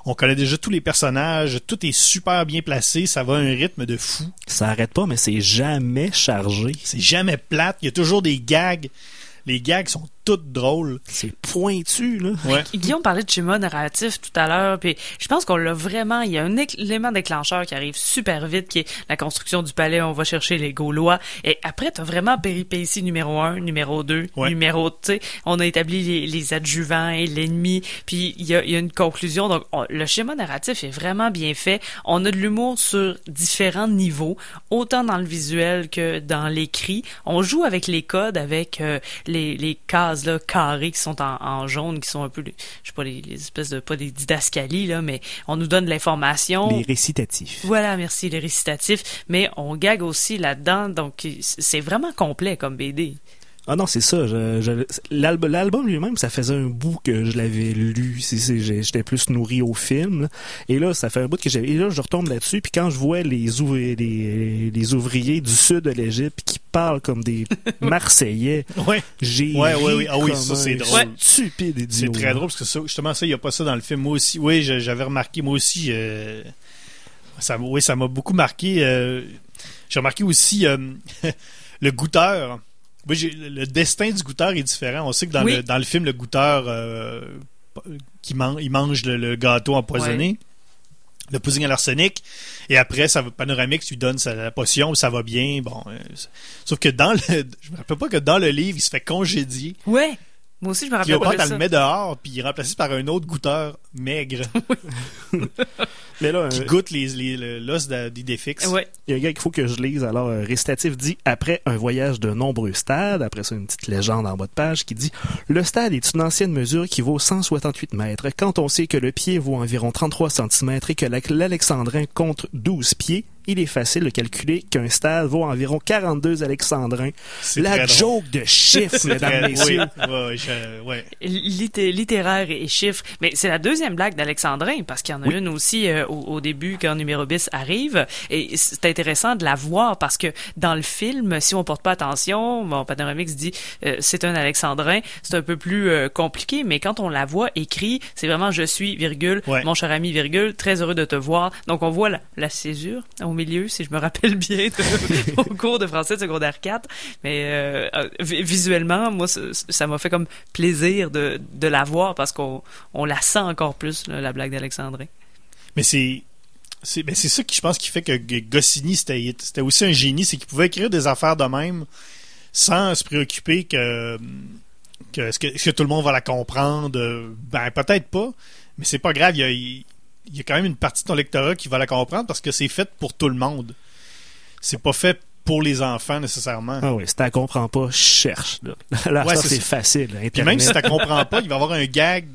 On connaît déjà tous les personnages, tout est super bien placé, ça va à un rythme de fou. Ça arrête pas, mais c'est jamais chargé. C'est jamais plate, il y a toujours des gags. Les gags sont toutes drôles. C'est pointu, là. Ouais. Guillaume parlait de schéma narratif tout à l'heure, puis je pense qu'on l'a vraiment. Il y a un élément déclencheur qui arrive super vite, qui est la construction du palais. On va chercher les Gaulois, et après t'as vraiment péripétie numéro un, numéro deux, Ouais. numéro. Tu sais, on a établi les, les adjuvants et l'ennemi, puis il y a, il y a une conclusion. Donc on- le schéma narratif est vraiment bien fait. On a de l'humour sur différents niveaux, autant dans le visuel que dans l'écrit. On joue avec les codes, avec euh, les, les cases là, carrées qui sont en, en jaune, qui sont un peu, je sais pas, les, les espèces de, pas des didascalies, là, mais on nous donne l'information. Les récitatifs. Voilà, merci, les récitatifs. Mais on gague aussi là-dedans, donc c'est vraiment complet comme BD. Ah non, c'est ça. je- je- l'alb- L'album lui-même, ça faisait un bout que je l'avais lu. J'étais plus nourri au film. là. Et là, ça fait un bout que j'avais. Et là, je retombe là-dessus. Puis quand je vois les, ouvriers, les, les ouvriers du sud de l'Égypte qui parlent comme des Marseillais, Ouais. j'ai Ouais, ouais, oui. Ah oui, ça, c'est drôle. Stupide idiot. C'est très drôle parce que ça, justement ça, il n'y a pas ça dans le film. Moi aussi, oui, j'avais remarqué, moi aussi, euh, ça, oui, ça m'a beaucoup marqué. euh, J'ai remarqué aussi euh, le goûteur. Le destin du goûteur est différent. On sait que dans, Oui. le, dans le film, le goûteur euh, qui man- il mange le, le gâteau empoisonné. Le pudding à l'arsenic et après ça va Panoramix lui donne sa, la potion ça va bien bon euh, sauf que dans le je me rappelle pas que dans le livre il se fait congédier Ouais. Moi aussi, je me rappelle pas de elle le met dehors, puis il est remplacé par un autre goûteur maigre Mais là, qui euh, goûte les, les- le- l'os de- d'Idéfix. Ouais. Il y a un gars qu'il faut que je lise. Alors, euh, récitatif dit après un voyage de nombreux stades, après ça une petite légende en bas de page qui dit le stade est une ancienne mesure qui vaut 168 mètres. Quand on sait que le pied vaut environ 33 cm et que la- l'alexandrin compte 12 pieds, il est facile de calculer qu'un stade vaut environ 42 alexandrins. C'est La drôle. joke de chiffres, mesdames, oui, ouais, je- ouais. Litté- littéraire et chiffres. Mais c'est la deuxième blague d'Alexandrin, parce qu'il y en a Oui. une aussi euh, au, au début quand Numéro bis arrive. Et c'est intéressant de la voir parce que dans le film, si on porte pas attention, bon, Panoramix dit euh, c'est un Alexandrin, c'est un peu plus euh, compliqué, mais quand on la voit écrit, c'est vraiment je suis, virgule, Ouais. mon cher ami, virgule, très heureux de te voir. Donc on voit la, la césure au milieu, si je me rappelle bien, au cours de français de secondaire 4. Mais euh, euh, vi- visuellement, moi, ça m'a fait comme plaisir de, la voir parce qu'on on la sent encore plus, la blague d'Alexandrin. Mais c'est. Ben c'est ça qui, je pense, qui fait que Goscinny, c'était aussi un génie, c'est qu'il pouvait écrire des affaires de même sans se préoccuper que, que tout le monde va la comprendre. euh, Ben, peut-être pas, mais c'est pas grave. Il y, a, il y a quand même une partie de ton lectorat qui va la comprendre parce que c'est fait pour tout le monde. C'est pas fait pour les enfants nécessairement. Ah oui, si t'as comprends pas, cherche. Là, Là, Ouais, ça, c'est facile. Puis même si tu comprends pas, il va y avoir un gag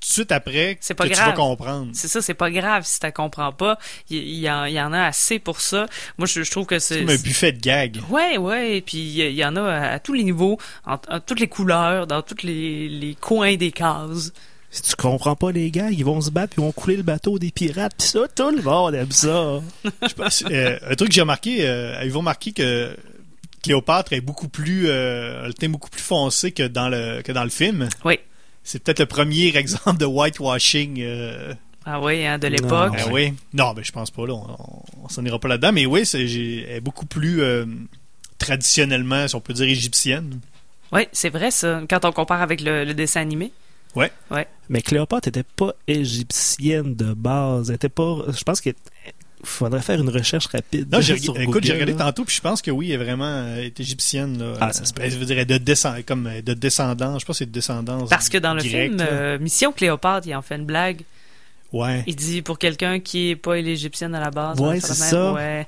tout de suite après C'est pas que tu grave. vas comprendre. C'est ça, c'est pas grave si tu comprends pas. Il il y, en, il y en a assez pour ça. Moi, je, je trouve que C'est c'est... comme un buffet de gags. Ouais, ouais, et puis il y, il y en a à, à tous les niveaux, en, en toutes les couleurs, dans tous les, les coins des cases. Si tu comprends pas les gars, ils vont se battre, ils vont couler le bateau des pirates, pis ça, tout le monde aime ça. Je pense- euh, un truc que j'ai remarqué, euh, avez-vous remarqué que Cléopâtre est beaucoup plus, euh, le beaucoup plus foncé que dans le que dans le film? Oui. C'est peut-être le premier exemple de whitewashing. euh, Ah oui, hein, de l'époque. ah oui. Non, mais je pense pas là. On, on, on s'en ira pas là-dedans. Mais oui, c'est, j'ai- elle est beaucoup plus euh, traditionnellement, si on peut dire, égyptienne. Oui, c'est vrai ça, quand on compare avec le, le dessin animé. Ouais. Ouais. Mais Cléopâtre était pas égyptienne de base. Elle était pas. Je pense qu'il faudrait faire une recherche rapide. Non, j'ai, sur écoute, j'ai Google, regardé là. tantôt, puis je pense que oui, elle est vraiment euh, est égyptienne. Là. Ah, ça se peut. Je veux dire, elle est de, descend, comme, de descendance. Je sais pas si c'est de descendance. Parce que dans le film euh, Mission Cléopâtre, il en fait une blague. Ouais. Il dit pour quelqu'un qui est pas l'égyptienne à la base. Ouais, va c'est ça. Ouais.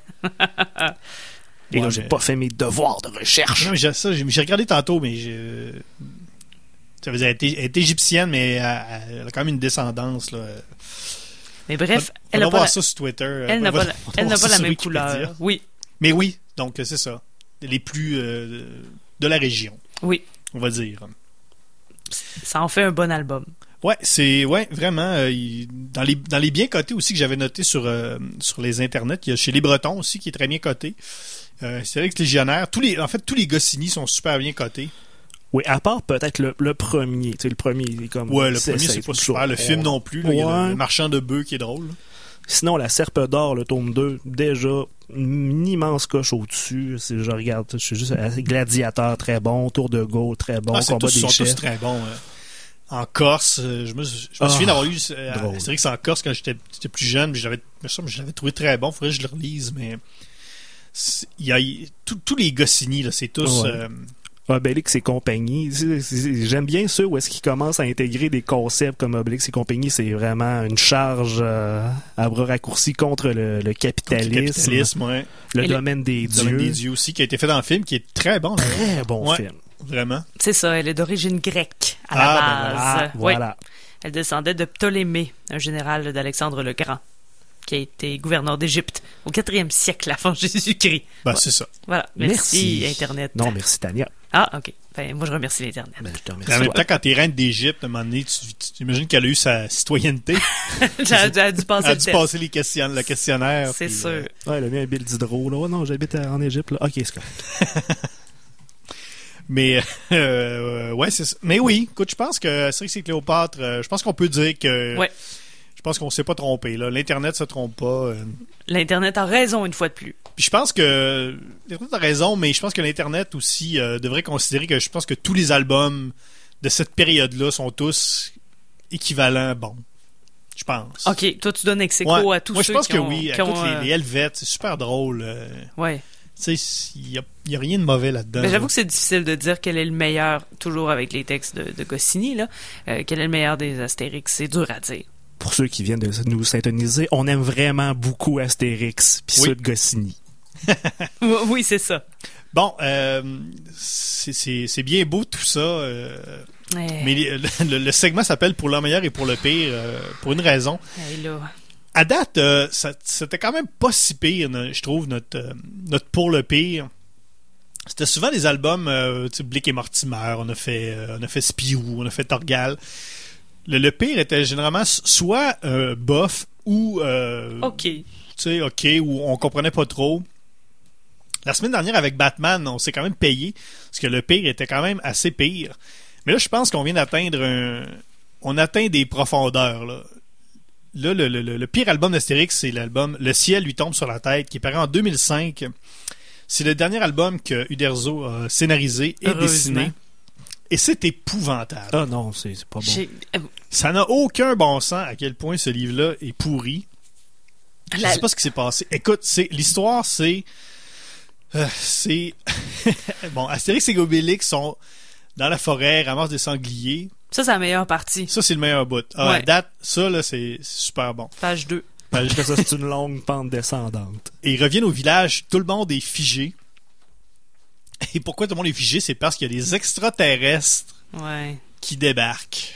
Et là, Ouais, j'ai mais- pas fait mes devoirs de recherche. Non, mais j'ai, ça, j'ai, j'ai regardé tantôt, mais j'ai. Ça veut dire, elle est, elle est égyptienne, mais elle, elle a quand même une descendance. Là. Mais bref, On elle va n'a pas, voir la... ça sur Twitter. elle n'a pas la- elle pas même couleur. Oui, Mais oui, donc c'est ça. Les plus euh, de la région, oui. on va dire. Ça en fait un bon album. Ouais, c'est ouais vraiment euh, il- dans les dans les bien cotés aussi que j'avais noté sur euh, sur les internets, il y a chez les Bretons aussi qui est très bien coté. Euh, c'est vrai que Légionnaire, tous les en fait tous les Goscinny sont super bien cotés. Oui, à part peut-être le, le premier. Tu sais, le premier, il est comme. Ouais, le premier c'est pas super, le film non plus, là, il y a le, marchand de bœufs qui est drôle. là. Sinon, la Serpe d'or, le tome 2, déjà, une immense coche au-dessus. Je regarde, je suis juste gladiateur très bon, tour de Gaulle très bon, ah, combat tous, des sont tous très bons. euh. En Corse, euh, je me, je me Ah, souviens d'avoir lu euh, c'est vrai que c'est en Corse quand j'étais plus jeune, je l'avais trouvé très bon, faudrait que je le relise mais il y a tous- les Goscinny là, c'est tous Ouais. euh, Obélix et compagnie. J'aime bien ceux où est-ce qu'ils commencent à intégrer des concepts comme Obélix et compagnie. C'est vraiment une charge euh, à bras raccourcis contre le, le capitalisme, le capitalisme, ouais. le Et le- domaine des Le dieux. Domaine des dieux aussi, qui a été fait dans le film, qui est très bon. Très bon Ouais, film. Vraiment. C'est ça, elle est d'origine grecque à Ah, la ben base. Ah, Oui. voilà. Elle descendait de Ptolémée, un général d'Alexandre le Grand, qui a été gouverneur d'Égypte au 4e siècle avant Jésus-Christ. Ben, c'est ça. Voilà. Merci, Merci. Internet. Non, merci Tania. Ah, OK. Ben, moi, je remercie l'Internet. Ben, je te En remercie. même temps, quand t'es reine d'Égypte, à un moment donné, tu, tu t'imagines qu'elle a eu sa citoyenneté. J'ai j'ai dû passer Elle a le dû test. passer les le questionnaire. C'est sûr. euh, Ouais, le mien est Bill Diderot, là. Ouais, non, j'habite en Égypte, là. Ok, c'est correct. mais, euh, ouais, c'est ça. Mais oui, écoute, je pense que c'est vrai que c'est Cléopâtre. euh, je pense qu'on peut dire que. Ouais. Je pense qu'on s'est pas trompé. L'Internet se trompe pas. euh. L'Internet a raison une fois de plus. Puis je pense que. L'Internet a raison, mais je pense que l'Internet aussi euh, devrait considérer que je pense que tous les albums de cette période-là sont tous équivalents bons. Je pense. OK, toi, tu donnes ex Ouais. à tous Moi, je ceux pense qui que ont, oui. qui ont, Écoute, euh, les, les Helvètes, c'est super drôle. euh, Ouais. Tu sais, il n'y a, il y a rien de mauvais là-dedans. Mais j'avoue que c'est difficile de dire quel est le meilleur, toujours avec les textes de, de Goscinny, là, euh, quel est le meilleur des Astérix. C'est dur à dire. Pour ceux qui viennent de nous syntoniser, on aime vraiment beaucoup Astérix puis Oui. ceux de Goscinny. oui, c'est ça. Bon, euh, c'est- bien beau tout ça. euh, mais le, le- le segment s'appelle Pour le meilleur et pour le pire, euh, pour une raison. À date, euh, c'était quand même pas si pire, je trouve, notre, euh, notre Pour le pire. C'était souvent des albums, euh, tu sais, Blick et Mortimer, on a fait, euh, on a fait Spirou, on a fait Torgal. Le, le pire était généralement soit euh, bof ou euh, OK. tu sais, OK, où on comprenait pas trop. La semaine dernière, avec Batman, on s'est quand même payé, parce que le pire était quand même assez pire. Mais là, je pense qu'on vient d'atteindre un... On atteint des profondeurs, là. Là, le, le- le- le pire album d'Astérix, c'est l'album Le ciel lui tombe sur la tête, qui est paru en 2005. C'est le dernier album que Uderzo a scénarisé et dessiné. Et c'est épouvantable. Ah non, c'est c'est pas bon. Ça n'a aucun bon sens à quel point ce livre-là est pourri. Je La- sais pas ce qui s'est passé. Écoute, c'est l'histoire, c'est euh, c'est bon. Astérix et Obélix sont dans la forêt, ramassent des sangliers. Ça, c'est la meilleure partie. Ça, c'est le meilleur bout. Ah, Ouais. date, ça là, c'est super bon. Page 2. Parce que ça, c'est une longue pente descendante. Et ils reviennent au village, tout le monde est figé. Et pourquoi tout le monde est figé, c'est parce qu'il y a des extraterrestres Ouais. qui débarquent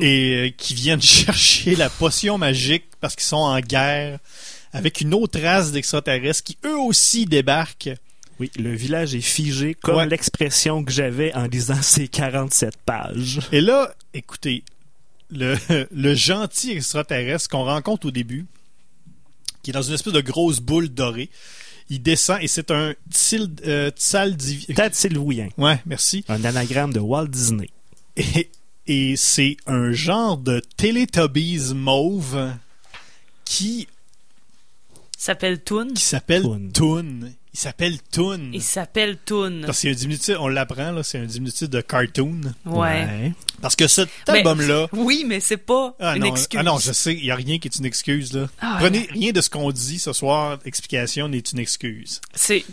et euh, qui viennent chercher la potion magique parce qu'ils sont en guerre avec une autre race d'extraterrestres qui eux aussi débarquent. Oui, le village est figé comme Ouais. l'expression que j'avais en lisant ces 47 pages. Et là, écoutez, le, le gentil extraterrestre qu'on rencontre au début, qui est dans une espèce de grosse boule dorée, il descend et c'est un Tsil- euh, Tatsilvouien. Ouais, merci. Un anagramme de Walt Disney. Et, et c'est un genre de Teletubbies mauve qui, s'appelle Toon. qui s'appelle Toon. Toon. Il s'appelle Toon. Il s'appelle Toon. Parce que c'est un diminutif, on l'apprend, là, c'est un diminutif de cartoon. Ouais. Parce que cet album-là. Oui, mais c'est pas Ah une non, excuse. ah non, je sais, il n'y a rien qui est une excuse. Là. Ah, Prenez rien de ce qu'on dit ce soir, explication n'est une excuse. C'est,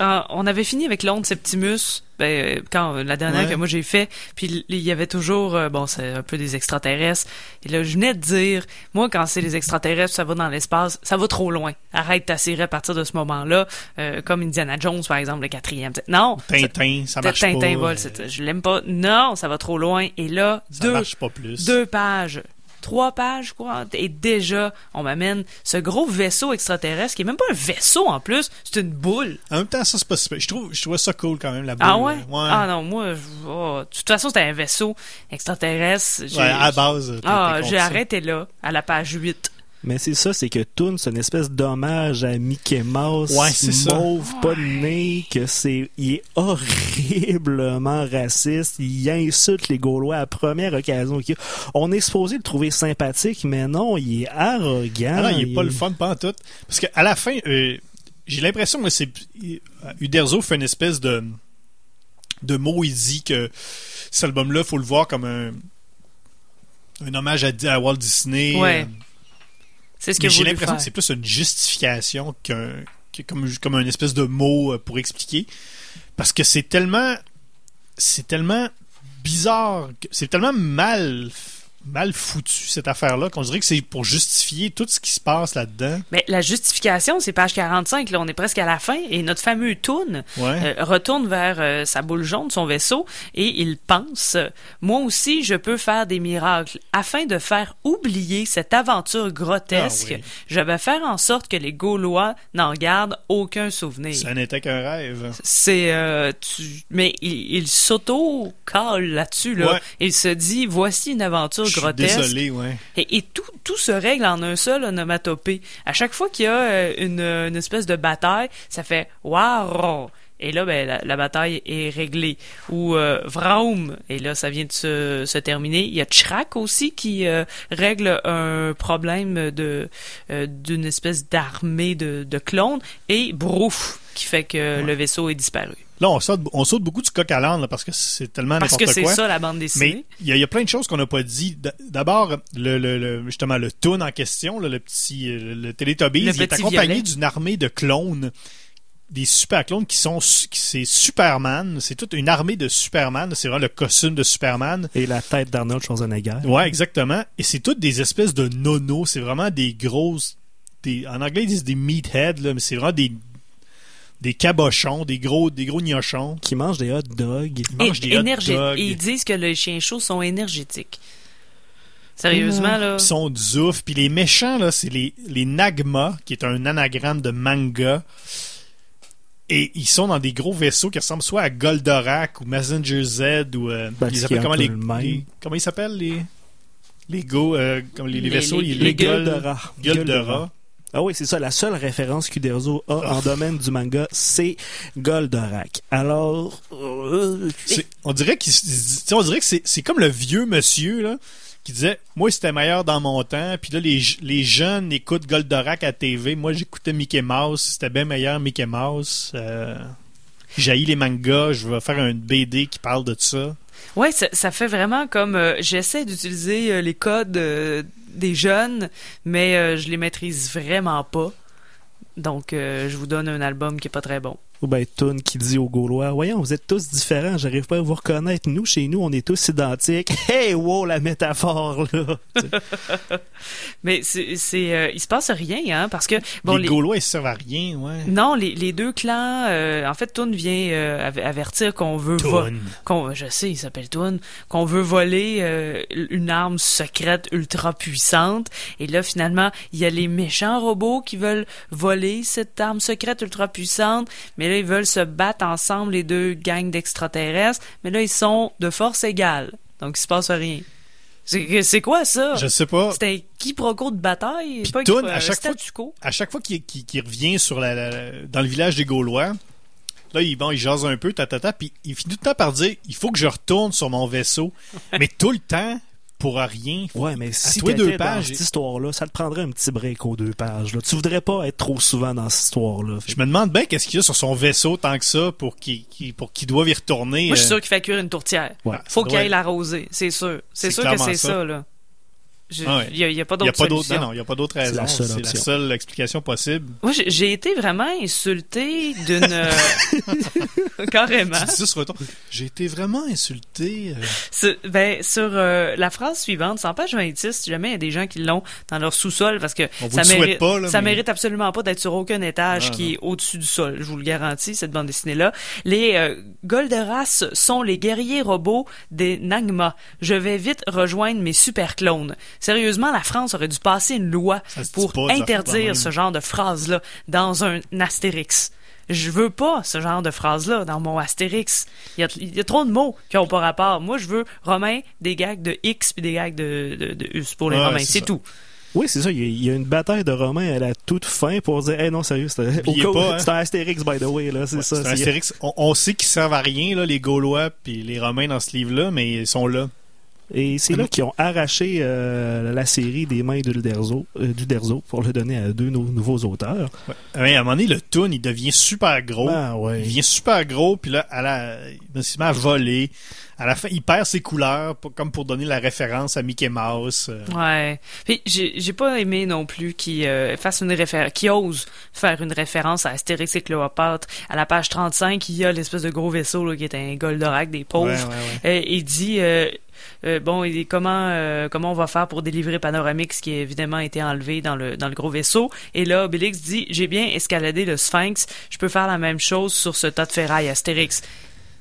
euh, on avait fini avec l'onde Septimus, ben, euh, quand la dernière Ouais. que moi j'ai fait, puis il y avait toujours, euh, bon, c'est un peu des extraterrestres. Et là, je venais de dire, moi, quand c'est les extraterrestres, ça va dans l'espace, ça va trop loin. Arrête ta série à partir de ce moment-là, euh, comme Indiana Jones, par exemple, le quatrième. Non. Tintin, ça marche Tintin pas, euh, je l'aime pas. Non, ça va trop loin. Et là, Ça deux, marche pas plus. deux pages. Trois pages, quoi. Et déjà, on m'amène ce gros vaisseau extraterrestre qui est même pas un vaisseau en plus, c'est une boule. En même temps, ça c'est pas super. Je trouve, je trouvais ça cool quand même, la boule. Ah ouais? Ouais. Ah non, moi, je- oh, de toute façon, c'était un vaisseau extraterrestre. Ouais, à la base, Ah, j'ai arrêté là, à la page 8. Mais c'est ça, c'est que Toon, c'est une espèce d'hommage à Mickey Mouse, Ouais, c'est ça. mauve, pas de nez, que c'est, il est horriblement raciste, il insulte les Gaulois à la première occasion. qu'il. On est supposé le trouver sympathique, mais non, il est arrogant. Ah non, il est pas le fun, pas en tout. Parce qu'à la fin, euh, j'ai l'impression que c'est. Uderzo fait une espèce de. de mot, il dit que cet album-là, faut le voir comme un. un hommage à, à Walt Disney. Ouais. euh, C'est ce mais que j'ai l'impression que c'est plus une justification qu'un que comme comme un espèce de mot euh, pour expliquer. Parce que c'est tellement c'est tellement bizarre c'est tellement mal mal foutu cette affaire là qu'on dirait que c'est pour justifier tout ce qui se passe là-dedans Mais la justification, c'est page 45, là, on est presque à la fin, et notre fameux Toon Ouais. euh, retourne vers euh, sa boule jaune, son vaisseau, et il pense Moi aussi, je peux faire des miracles. Afin de faire oublier cette aventure grotesque, Ah oui. je vais faire en sorte que les Gaulois n'en gardent aucun souvenir. ça n'était qu'un rêve C'est euh, tu- mais il, il s'auto-cale là-dessus là. Ouais. Il se dit voici une aventure grotesque. désolé ouais Et, et tout, tout se règle en un seul onomatopée. À chaque fois qu'il y a euh, une, une espèce de bataille, ça fait wow. Et là, ben, la, la bataille est réglée. Ou euh, Vraum. Et là, ça vient de se, se terminer. Il y a Chrak aussi qui euh, règle un problème de euh, d'une espèce d'armée de, de clones. Et Brouf qui fait que le vaisseau est disparu. là on saute, on saute beaucoup du coq à l'âne parce que c'est tellement Parce n'importe que c'est quoi ça la bande dessinée. Mais il y, a- il y a plein de choses qu'on n'a pas dit. D'abord, le, le- le- justement, le toon en question, là, le petit le Teletubbies, Le il est accompagné d'une armée de clones. Des super clones qui sont c'est Superman, c'est toute une armée de Superman, c'est vraiment le costume de Superman. Et la tête d'Arnold Schwarzenegger. Ouais, exactement. Et c'est toutes des espèces de nonos, c'est vraiment des grosses des en anglais ils disent des meatheads là, mais c'est vraiment des des cabochons, des gros des gros gnochons Qui mange des hot dogs. Ils mangent Et- des hot dogs. Et ils disent que les chiens chauds sont énergétiques. Sérieusement, là. Puis sont zouf. Puis les méchants, là, c'est les, les Nagma, qui est un anagramme de manga. Et ils sont dans des gros vaisseaux qui ressemblent soit à Goldorak ou Messenger Z ou euh, Ben, ils appellent comment les, le même. les- comment ils s'appellent les les go euh, comme les, les Les- vaisseaux les- les, les Gol- Gueldera. Ah oui, c'est ça. La seule référence qu'Uderzo a Ah. en domaine du manga, c'est Goldorak. Alors, euh, On dirait qu'il on que c'est c'est comme le vieux monsieur là qui disait moi c'était meilleur dans mon temps puis là les, les jeunes écoutent Goldorak à TV moi j'écoutais Mickey Mouse c'était bien meilleur Mickey Mouse euh, j'haïs les mangas je vais faire un BD qui parle de ça Ouais, ça, ça fait vraiment comme euh, j'essaie d'utiliser euh, les codes euh, des jeunes, mais euh, je les maîtrise vraiment pas. Donc, euh, je vous donne un album qui est pas très bon. Ou ben Toon qui dit aux Gaulois, voyons, vous êtes tous différents, j'arrive pas à vous reconnaître. Nous, chez nous, on est tous identiques. Hey, wow, la métaphore, là. Mais c'est, c'est, euh, il se passe rien, hein, parce que bon, les, les, Gaulois ils servent à rien ouais non, les, les deux clans, euh, en fait, Toon vient euh, av- avertir qu'on veut vo- Toon. qu'on, je sais, il s'appelle Toon, qu'on veut voler euh, une arme secrète ultra puissante. Et là, finalement, il y a les méchants robots qui veulent voler cette arme secrète ultra puissante. Mais là, ils veulent se battre ensemble, les deux gangs d'extraterrestres. Mais là, ils sont de force égale. Donc, il se passe rien. C'est c'est quoi ça? Je sais pas. C'était un quiproquo de bataille? Pas un quiproquo, à un chaque fois, statu quo? à chaque fois qu'il revient sur la, la- dans le village des Gaulois, là, il, bon, il jase un peu, tatata, puis il finit tout le temps par dire il faut que je retourne sur mon vaisseau. mais tout le temps, pour rien. Ouais, mais si t'étais deux dans pages, cette histoire-là, ça te prendrait un petit break aux deux pages. Là. Tu voudrais pas être trop souvent dans cette histoire-là. Je me demande bien qu'est-ce qu'il y a sur son vaisseau tant que ça pour qu'il pour qu'il doive y retourner. Moi, je suis euh, sûr qu'il fait cuire une tourtière. Ouais. Faut qu'il aille l'arroser, c'est sûr. C'est sûr que c'est ça. ça, là. Ah ouais. Il y a, a pas Il y a d'autre solution. non, non, il y a pas d'autre C'est raison. la seule C'est la seule explication possible. Moi, j'ai- été vraiment insulté d'une... Carrément. Tu dis ça sur retour. J'ai été vraiment insulté. euh. Sur, ben, sur euh, la phrase suivante, en page 26, si jamais il y a des gens qui l'ont dans leur sous-sol, parce que On vous ça, mérite, pas, là, ça mais- mérite absolument pas d'être sur aucun étage Non, qui non. est au-dessus du sol, je vous le garantis, cette bande dessinée-là. Les euh, Golderas sont les guerriers robots des Nagma. Je vais vite rejoindre mes super clones. Sérieusement, la France aurait dû passer une loi pour interdire ce genre de phrase-là dans un Astérix. Je veux pas ce genre de phrase-là dans mon Astérix. Il y a, il y a trop de mots qui ont pas rapport. Moi, je veux Romain, des gags de X puis des gags de, de, de Us pour les Ouais, Romains. c'est tout. Oui, c'est ça. Il y, a, une bataille de Romains à la toute fin pour dire, hey, non, sérieux, hein. c'est un Astérix, by the way, là, c'est Ouais, ça. c'est un Astérix. On, on sait qu'ils servent à rien, là, les Gaulois puis les Romains dans ce livre-là, mais ils sont là. Et c'est là qu'ils ont arraché euh, la série des mains d'Uderzo euh, d'Uderzo pour le donner à deux nou- nouveaux auteurs. Ouais, à un moment donné, le toon, il devient super gros. Ah, ouais. Il devient super gros, puis là, à la, il se met à voler. À la fin, il perd ses couleurs, pour- comme pour donner la référence à Mickey Mouse. euh. Ouais. Puis j'ai j'ai pas aimé non plus qui euh, fasse une référence, qui ose faire une référence à Astérix et Cléopâtre. À la page 35, il y a l'espèce de gros vaisseau là, qui est un Goldorak des pauvres. Ouais, ouais, ouais. Euh, il dit euh, bon, il dit comment euh, comment on va faire pour délivrer Panoramix qui a évidemment été enlevé dans le dans le gros vaisseau. Et là, Obélix dit j'ai bien escaladé le Sphinx, je peux faire la même chose sur ce tas de ferraille Astérix.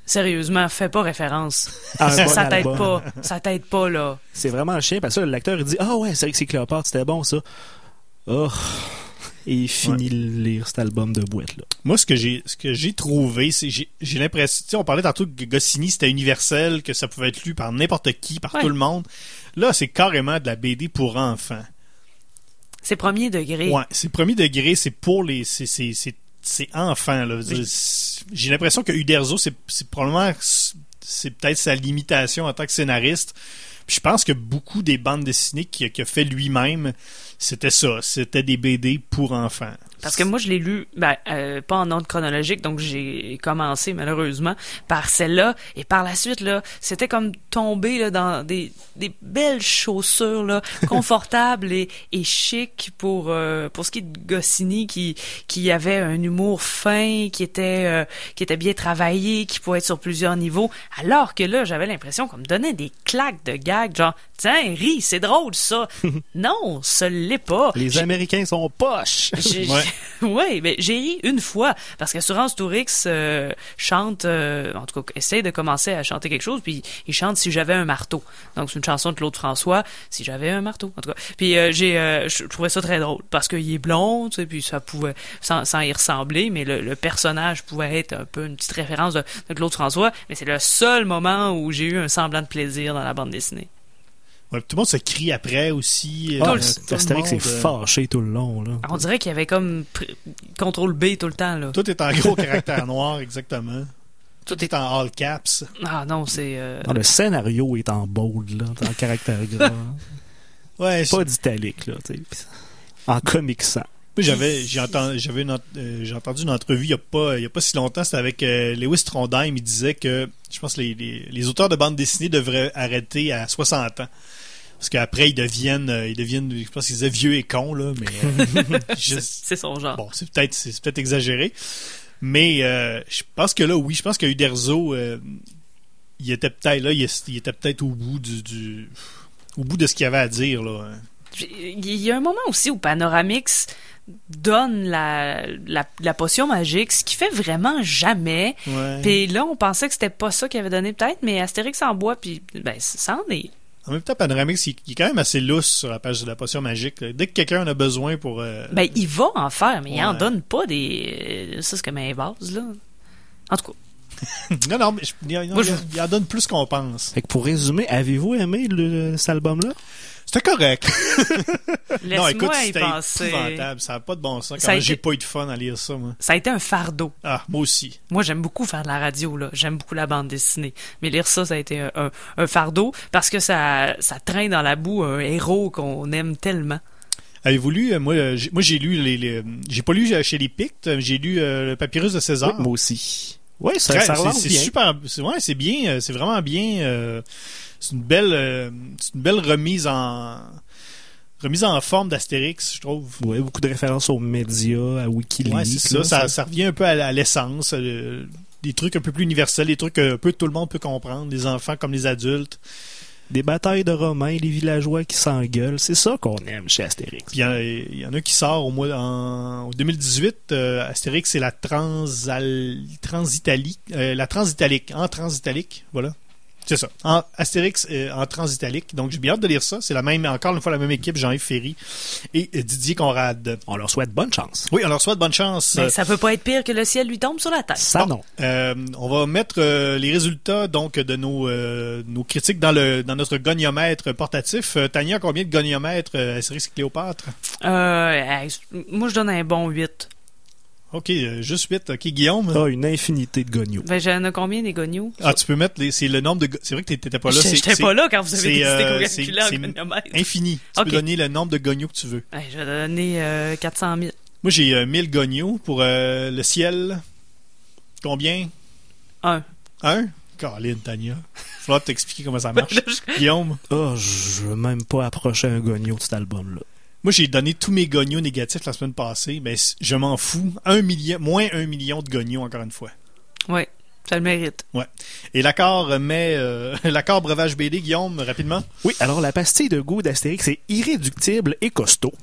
Sérieusement, fais pas référence. Ça bon ça t'aide pas. Ça t'aide pas, là. C'est vraiment chien, parce que lecteur, il dit, ah ouais, c'est vrai que c'est Cléopâtre, c'était bon, ça. Oh. Et finit de lire cet album de boîte, là. Moi, ce que j'ai, ce que j'ai trouvé, c'est, j'ai, j'ai l'impression, tu sais, on parlait tantôt que Goscinny, c'était universel, que ça pouvait être lu par n'importe qui, par Ouais. tout le monde. Là, c'est carrément de la BD pour enfants. C'est premier degré. Ouais, c'est premier degré, c'est pour les, c'est, c'est, c'est, c'est enfant, là. J'ai l'impression que Uderzo, c'est, c'est probablement, c'est peut-être sa limitation en tant que scénariste. Puis je pense que beaucoup des bandes dessinées qu'il a, fait lui-même, c'était ça. C'était des BD pour enfants. Parce que moi, je l'ai lu, ben, euh, pas en ordre chronologique, donc j'ai commencé malheureusement par celle-là, et par la suite là, c'était comme tomber là dans des, des belles chaussures là, confortables et, et chic pour euh, pour ce qui est de Goscinny, qui qui avait un humour fin, qui était euh, qui était bien travaillé, qui pouvait être sur plusieurs niveaux, alors que là, j'avais l'impression qu'on me donnait des claques de genre tiens, ris, c'est drôle ça. non, ce l'est pas. Les Américains sont poches! Ouais. ouais, mais j'ai ri une fois parce qu'Assurance Tourix euh, chante, euh, en tout cas, essaie de commencer à chanter quelque chose, puis il chante Si j'avais un marteau. Donc c'est une chanson de Claude François, Si j'avais un marteau, en tout cas. Puis euh, j'ai, euh, je trouvais ça très drôle parce qu'il est blond, tu sais, puis ça pouvait, sans, sans y ressembler, mais le, le personnage pouvait être un peu une petite référence de, de Claude François, mais c'est le seul moment où j'ai eu un semblant de plaisir dans la bande dessinée. Ouais, tout le monde se crie après aussi. Ah, euh, tout le Astérix est fâché tout le long, là. On dirait qu'il y avait comme contrôle B tout le temps, là. Tout est en gros caractère noir, exactement. Tout Tout est en all caps. Ah non, c'est... euh, Non, le scénario est en bold, là, en caractère gras. Ouais, Pas d'italique, là, tu sais. En comic sans. Moi, j'avais j'ai entendu j'avais une ent- euh, j'ai entendu une entrevue il y a pas il y a pas si longtemps c'était avec euh, Lewis Trondheim il disait que je pense que les, les, les auteurs de bande dessinée devraient arrêter à 60 ans parce qu'après ils deviennent euh, ils deviennent je pense qu'ils disaient vieux et cons là mais euh, c'est son genre. bon c'est peut-être c'est peut-être exagéré mais euh, je pense que là oui je pense que Uderzo euh, il était peut-être là il, était peut-être au bout du, du au bout de ce qu'il y avait à dire là Puis, Il y a un moment aussi où Panoramix donne la, la, la potion magique, ce qui fait vraiment jamais. Ouais. Puis là, on pensait que c'était pas ça qu'il avait donné peut-être, mais Astérix en boit, puis ben, ça en est. En même temps, Panoramix, il, il est quand même assez lousse sur la page de la potion magique. là. Dès que quelqu'un en a besoin pour... euh, Ben, il va en faire, mais il en donne pas des... euh, Ça, c'est comme un vase, là. En tout cas. non, non, mais je- il, en- Moi, je- il en donne plus qu'on pense. Fait que pour résumer, avez-vous aimé le- cet album-là? C'était correct. non, écoute, c'était épouvantable. Ça n'a pas de bon sens. Ça a Quand J'ai été- pas eu de fun à lire ça, moi. Ça a été un fardeau. Ah, moi aussi. Moi, j'aime beaucoup faire de la radio, là. J'aime beaucoup la bande dessinée. Mais lire ça, ça a été un, un- un fardeau parce que ça, ça traîne dans la boue un héros qu'on aime tellement. Avez-vous lu, euh, moi, euh, j'ai- moi j'ai lu les, les- j'ai pas lu chez les Pictes, euh, j'ai lu euh, le Papyrus de César. Oui, moi aussi. Oui, ça, ça c'est super, c'est ouais, c'est bien, euh, c'est vraiment bien. euh, c'est une belle, euh, c'est une belle remise en remise en forme d'Astérix, je trouve. Ouais, beaucoup de références aux médias, à Wikileaks. Ouais, c'est là, ça, ça, ça revient un peu à, à l'essence, euh, des trucs un peu plus universels, des trucs que un peu tout le monde peut comprendre, les enfants comme les adultes. Des batailles de Romains, les villageois qui s'engueulent, c'est ça qu'on aime chez Astérix. Puis il y, en- a qui sort au mois en, en 2018. euh, Astérix, c'est la transal, transitalique, euh, la transitalique, en transitalique, voilà. C'est ça. En, Astérix euh, en transitalique. Donc j'ai bien hâte de lire ça. C'est la même, encore une fois la même équipe, Jean-Yves Ferry et euh, Didier Conrad. On leur souhaite bonne chance. Oui, on leur souhaite bonne chance. Mais ça peut pas être pire que le ciel lui tombe sur la tête. Ça, non. Euh, on va mettre euh, les résultats donc de nos, euh, nos critiques dans le dans notre goniomètre portatif. Euh, Tania, combien de goniomètres euh, Astérix et Cléopâtre? Euh, moi, je donne un bon 8. Ok, euh, juste 8. Ok, Guillaume? Ah, une infinité de gognos. Ben, j'en ai combien des gognos? Ah, tu peux mettre les, c'est le nombre de. C'est vrai que t'étais pas là. J'étais- pas là quand vous avez c'est, décidé euh, qu'on c'est- calculait en. Infini. Tu peux donner le nombre de gognos que tu veux. Hey, je vais donner euh, 400 000. Moi, j'ai euh, 1000 gognos pour euh, le ciel. Combien? Un. Un? Caroline, Tania. Faut t'expliquer comment ça marche. Guillaume? Ah, je veux même pas approcher un gogno de cet album-là. Moi, j'ai donné tous mes gognos négatifs la semaine passée, mais je m'en fous. Un million, moins un million de gognos, encore une fois. Ouais, ça le mérite. Ouais. Et l'accord met euh, l'accord breuvage BD, Guillaume, rapidement? Oui, alors la pastille de goût d'Astérix est irréductible et costaud.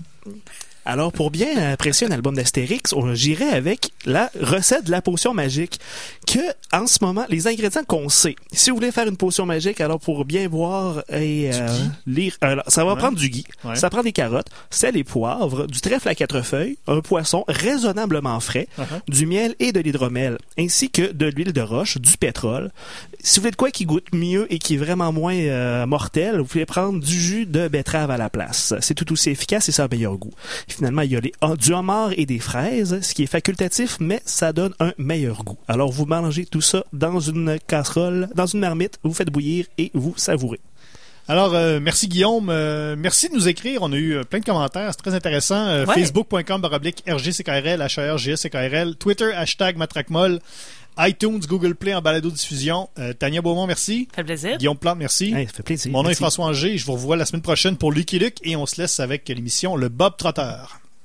Alors, pour bien apprécier un album d'Astérix, on j'irai avec la recette de la potion magique. Que, en ce moment, les ingrédients qu'on sait. Si vous voulez faire une potion magique, alors pour bien boire et euh, lire, alors, ça va Ouais. prendre du gui. Ouais. Ça prend des carottes, sel et poivre, du trèfle à quatre feuilles, un poisson raisonnablement frais, Uh-huh. du miel et de l'hydromel, ainsi que de l'huile de roche, du pétrole. Si vous voulez de quoi qui goûte mieux et qui est vraiment moins euh, mortel, vous pouvez prendre du jus de betterave à la place. C'est tout aussi efficace et ça a meilleur goût. Finalement, il y a les, du homard et des fraises, ce qui est facultatif, mais ça donne un meilleur goût. Alors, vous mangez tout ça dans une casserole, dans une marmite, vous faites bouillir et vous savourez. Alors, euh, merci Guillaume. Euh, merci de nous écrire. On a eu euh, plein de commentaires. C'est très intéressant. Euh, Ouais. Facebook.com baroblique RGCKRL, HRGSCKRL, Twitter, hashtag Matracmol, iTunes, Google Play en balado-diffusion. Euh, Tania Beaumont, merci. Ça fait plaisir. Guillaume Plante, merci. Hey, ça fait plaisir. Mon nom est. François Angers. Je vous revois la semaine prochaine pour Lucky Luke et on se laisse avec l'émission Le Bob Trotteur.